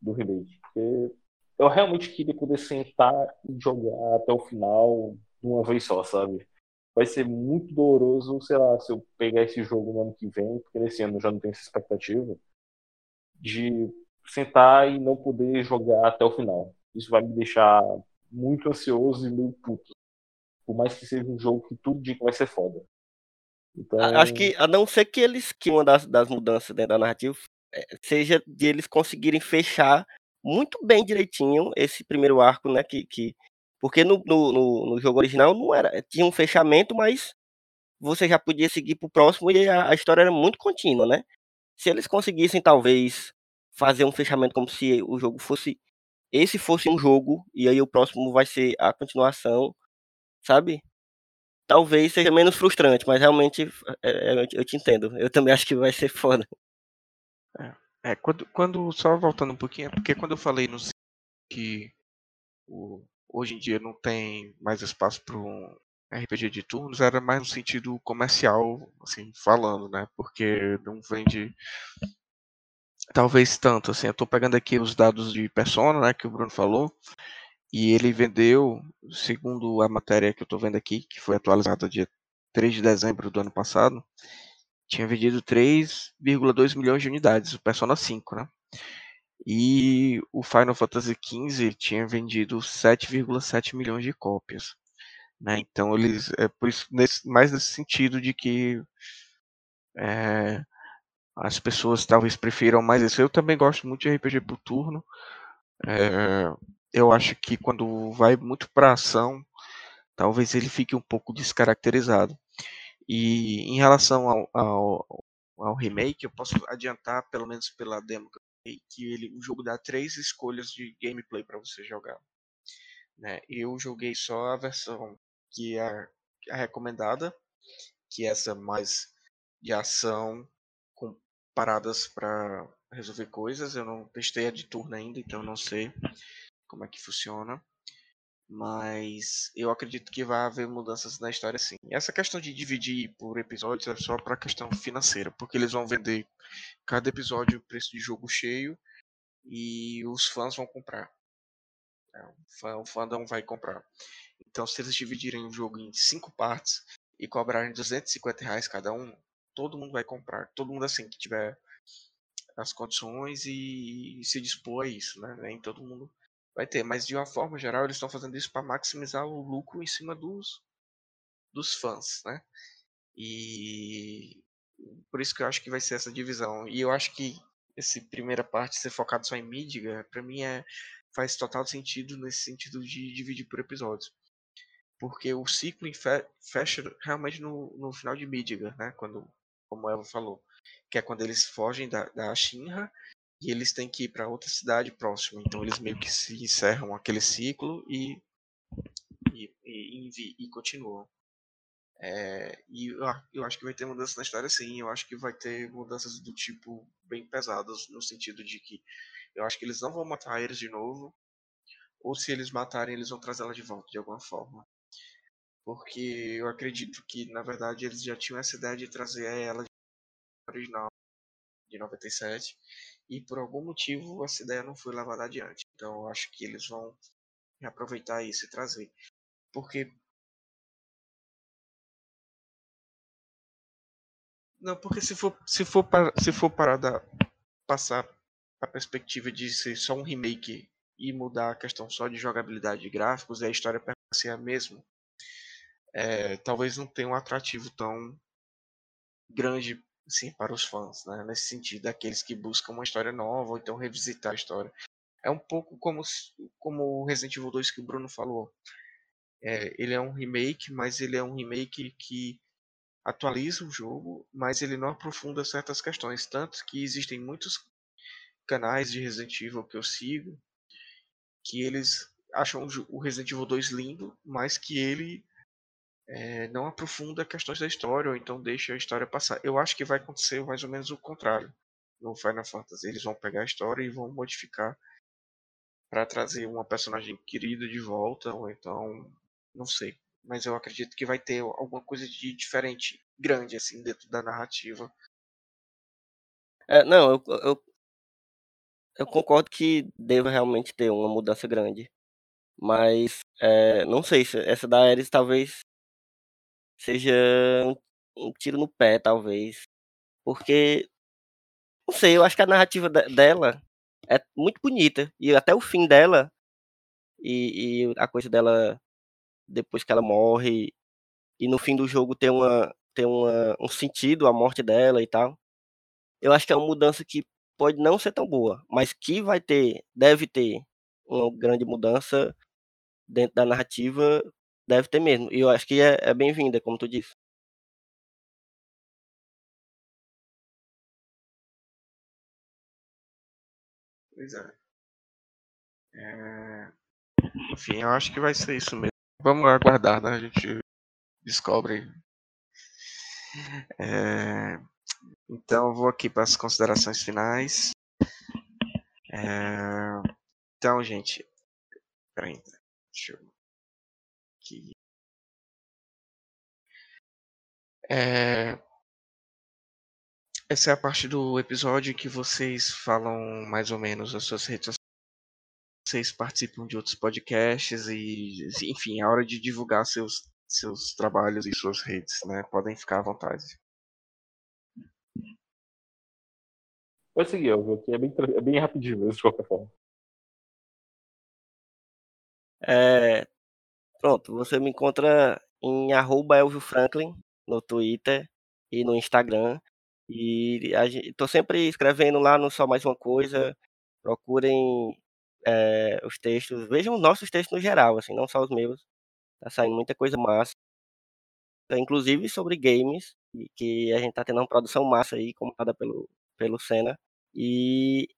do remake. Porque eu realmente queria poder sentar e jogar até o final de uma vez só, sabe? Vai ser muito doloroso, sei lá, se eu pegar esse jogo no ano que vem, porque nesse ano já não tenho essa expectativa, de sentar e não poder jogar até o final. Isso vai me deixar muito ansioso e meio puto. Por mais que seja um jogo que tudo diga que vai ser foda. Então... Acho que, a não ser que eles, que uma das, das mudanças dentro da narrativa é, seja de eles conseguirem fechar muito bem direitinho esse primeiro arco, né? Que, que, porque no, no, no jogo original não era. Tinha um fechamento, mas você já podia seguir pro próximo e a, a história era muito contínua, né? Se eles conseguissem, talvez, fazer um fechamento como se o jogo fosse. Esse fosse um jogo, e aí o próximo vai ser a continuação, sabe? Talvez seja menos frustrante, mas realmente é, é, eu te entendo. Eu também acho que vai ser foda. É, é quando, quando, só voltando um pouquinho, é porque quando eu falei no que o, hoje em dia não tem mais espaço para um RPG de turnos, era mais no sentido comercial, assim, falando, né? Porque não vende talvez tanto, assim, eu tô pegando aqui os dados de Persona, né, que o Bruno falou, e ele vendeu, segundo a matéria que eu tô vendo aqui, que foi atualizada dia 3 de dezembro do ano passado, tinha vendido 3,2 milhões de unidades, o Persona 5, né? E o Final Fantasy XV tinha vendido 7,7 milhões de cópias. Né? Então eles é por isso nesse, mais nesse sentido de que é, as pessoas talvez prefiram mais isso. Eu também gosto muito de RPG por turno. É, eu acho que quando vai muito para ação, talvez ele fique um pouco descaracterizado. E em relação ao, ao, ao remake, eu posso adiantar, pelo menos pela demo que ele, o jogo dá três escolhas de gameplay para você jogar. Né? Eu joguei só a versão que é a recomendada, que é essa mais de ação com paradas para resolver coisas. Eu não testei a de turno ainda, então não sei como é que funciona. Mas eu acredito que vai haver mudanças na história sim. Essa questão de dividir por episódios é só para questão financeira, porque eles vão vender cada episódio o preço de jogo cheio e os fãs vão comprar. É, o fandom vai comprar. Então, se eles dividirem o jogo em cinco partes e cobrarem 250 reais cada um, todo mundo vai comprar. Todo mundo assim que tiver as condições e, se dispor a isso, né? Nem todo mundo vai ter, mas de uma forma geral eles estão fazendo isso para maximizar o lucro em cima dos dos fãs, né? E por isso que eu acho que vai ser essa divisão. E eu acho que essa primeira parte ser focado só em mídia, para mim é faz total sentido nesse sentido de dividir por episódios. Porque o ciclo fecha realmente no, no final de Midgar, né? Quando, como Eva falou, que é quando eles fogem da, da Shinra e eles têm que ir para outra cidade próxima. Então eles meio que se encerram aquele ciclo e e, e, e, e continuam. É, e eu, acho que vai ter mudanças na história sim. Eu acho que vai ter mudanças do tipo bem pesadas, no sentido de que eu acho que eles não vão matar eles de novo. Ou se eles matarem, eles vão trazer ela de volta de alguma forma. Porque eu acredito que, na verdade, eles já tinham essa ideia de trazer ela original de 97 e por algum motivo essa ideia não foi levada adiante. Então eu acho que eles vão reaproveitar isso e trazer. Porque Não, porque se for se for para, se for para passar a perspectiva de ser só um remake e mudar a questão só de jogabilidade de gráficos e a história permanecer a mesma, é, talvez não tenha um atrativo tão grande assim, para os fãs, né? nesse sentido, aqueles que buscam uma história nova ou então revisitar a história. É um pouco como, como o Resident Evil 2 que o Bruno falou. É, ele é um remake, mas ele é um remake que atualiza o jogo, mas ele não aprofunda certas questões. Tanto que existem muitos canais de Resident Evil que eu sigo que eles acham o Resident Evil 2 lindo, mas que ele é, não aprofunda questões da história, ou então deixa a história passar. Eu acho que vai acontecer mais ou menos o contrário no Final Fantasy. Eles vão pegar a história e vão modificar para trazer uma personagem querida de volta, ou então, não sei. Mas eu acredito que vai ter alguma coisa de diferente, grande, assim, dentro da narrativa. É, não, eu, eu, eu concordo que deva realmente ter uma mudança grande. Mas, é, não sei, se essa da Ares talvez seja um, um tiro no pé, talvez. Porque, não sei, eu acho que a narrativa dela é muito bonita. E até o fim dela, e, e, a coisa dela, depois que ela morre, e no fim do jogo tem, uma, tem uma, um sentido a morte dela e tal. Eu acho que é uma mudança que pode não ser tão boa, mas que vai ter, deve ter uma grande mudança dentro da narrativa, Deve ter mesmo. E eu acho que é, é bem-vinda, como tu disse. Pois é. é. Enfim, eu acho que vai ser isso mesmo. Vamos aguardar, né? A gente descobre. É... Então, vou aqui para as considerações finais. É... Então, gente. Peraí. Deixa eu... É... Essa é a parte do episódio que vocês falam mais ou menos as suas redes sociais. Vocês participam de outros podcasts e, enfim, é hora de divulgar seus, seus trabalhos e suas redes, né? Podem ficar à vontade. Pode seguir, Elvio, aqui é bem, é bem rapidinho mesmo, de qualquer forma. É, pronto, você me encontra em arroba Elvio Franklin no Twitter e no Instagram. E estou sempre escrevendo lá no Só Mais Uma Coisa. Procurem é, os textos, vejam os nossos textos no geral, assim, não só os meus. Tá saindo muita coisa massa. Inclusive sobre games, que a gente tá tendo uma produção massa aí, comentada pelo, pelo Senna. E,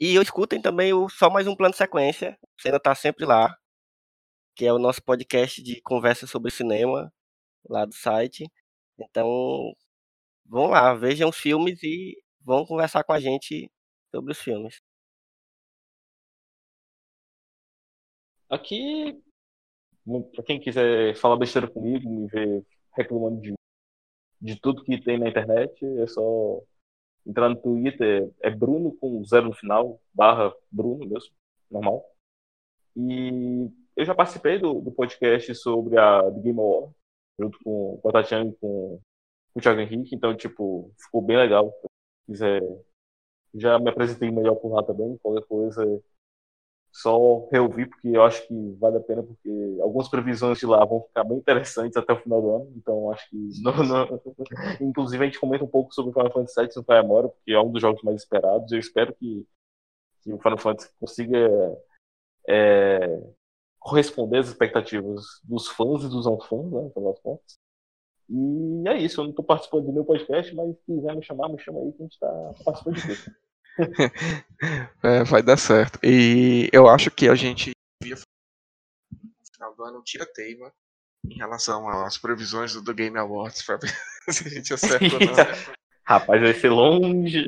e escutem também o Só Mais Um Plano Sequência. O Senna tá sempre lá, que é o nosso podcast de conversa sobre cinema, lá do site. Então, vão lá, vejam os filmes e vão conversar com a gente sobre os filmes. Aqui, para quem quiser falar besteira comigo, me ver reclamando de, de tudo que tem na internet, é só entrar no Twitter, é Bruno com zero no final, barra Bruno mesmo, normal. E eu já participei do, do podcast sobre a Game Award, junto com, com a Tatiana e com, com o Thiago Henrique, então, tipo, ficou bem legal. Se quiser, já me apresentei melhor por lá também, qualquer coisa só reouvir, porque eu acho que vale a pena, porque algumas previsões de lá vão ficar bem interessantes até o final do ano, então acho que. Não, não... Inclusive, a gente comenta um pouco sobre o Final Fantasy VII no Memória, porque é um dos jogos mais esperados. Eu espero que, que o Final Fantasy consiga é, corresponder às expectativas dos fãs e dos não fãs, né, pelas contas. E é isso, eu não estou participando do meu podcast, mas se quiser me chamar, me chama aí que a gente está participando de tudo. é, vai dar certo. E eu acho que a gente devia no final do ano tira teima em relação às previsões do, Game Awards para ver se a gente acerta ou não. Rapaz, vai ser longe.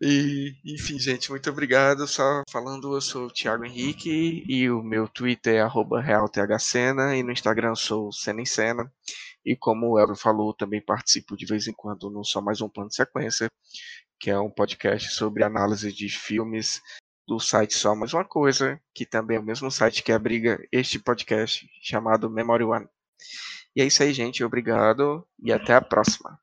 E, enfim, gente, muito obrigado. Só falando, eu sou o Thiago Henrique e o meu Twitter é realthcena e no Instagram sou Cena em Cena. E como o Elvio falou, também participo de vez em quando no Só Mais Um Plano de Sequência, que é um podcast sobre análise de filmes do site Só Mais Uma Coisa, que também é o mesmo site que abriga este podcast chamado Memory One. E é isso aí, gente. Obrigado e até a próxima.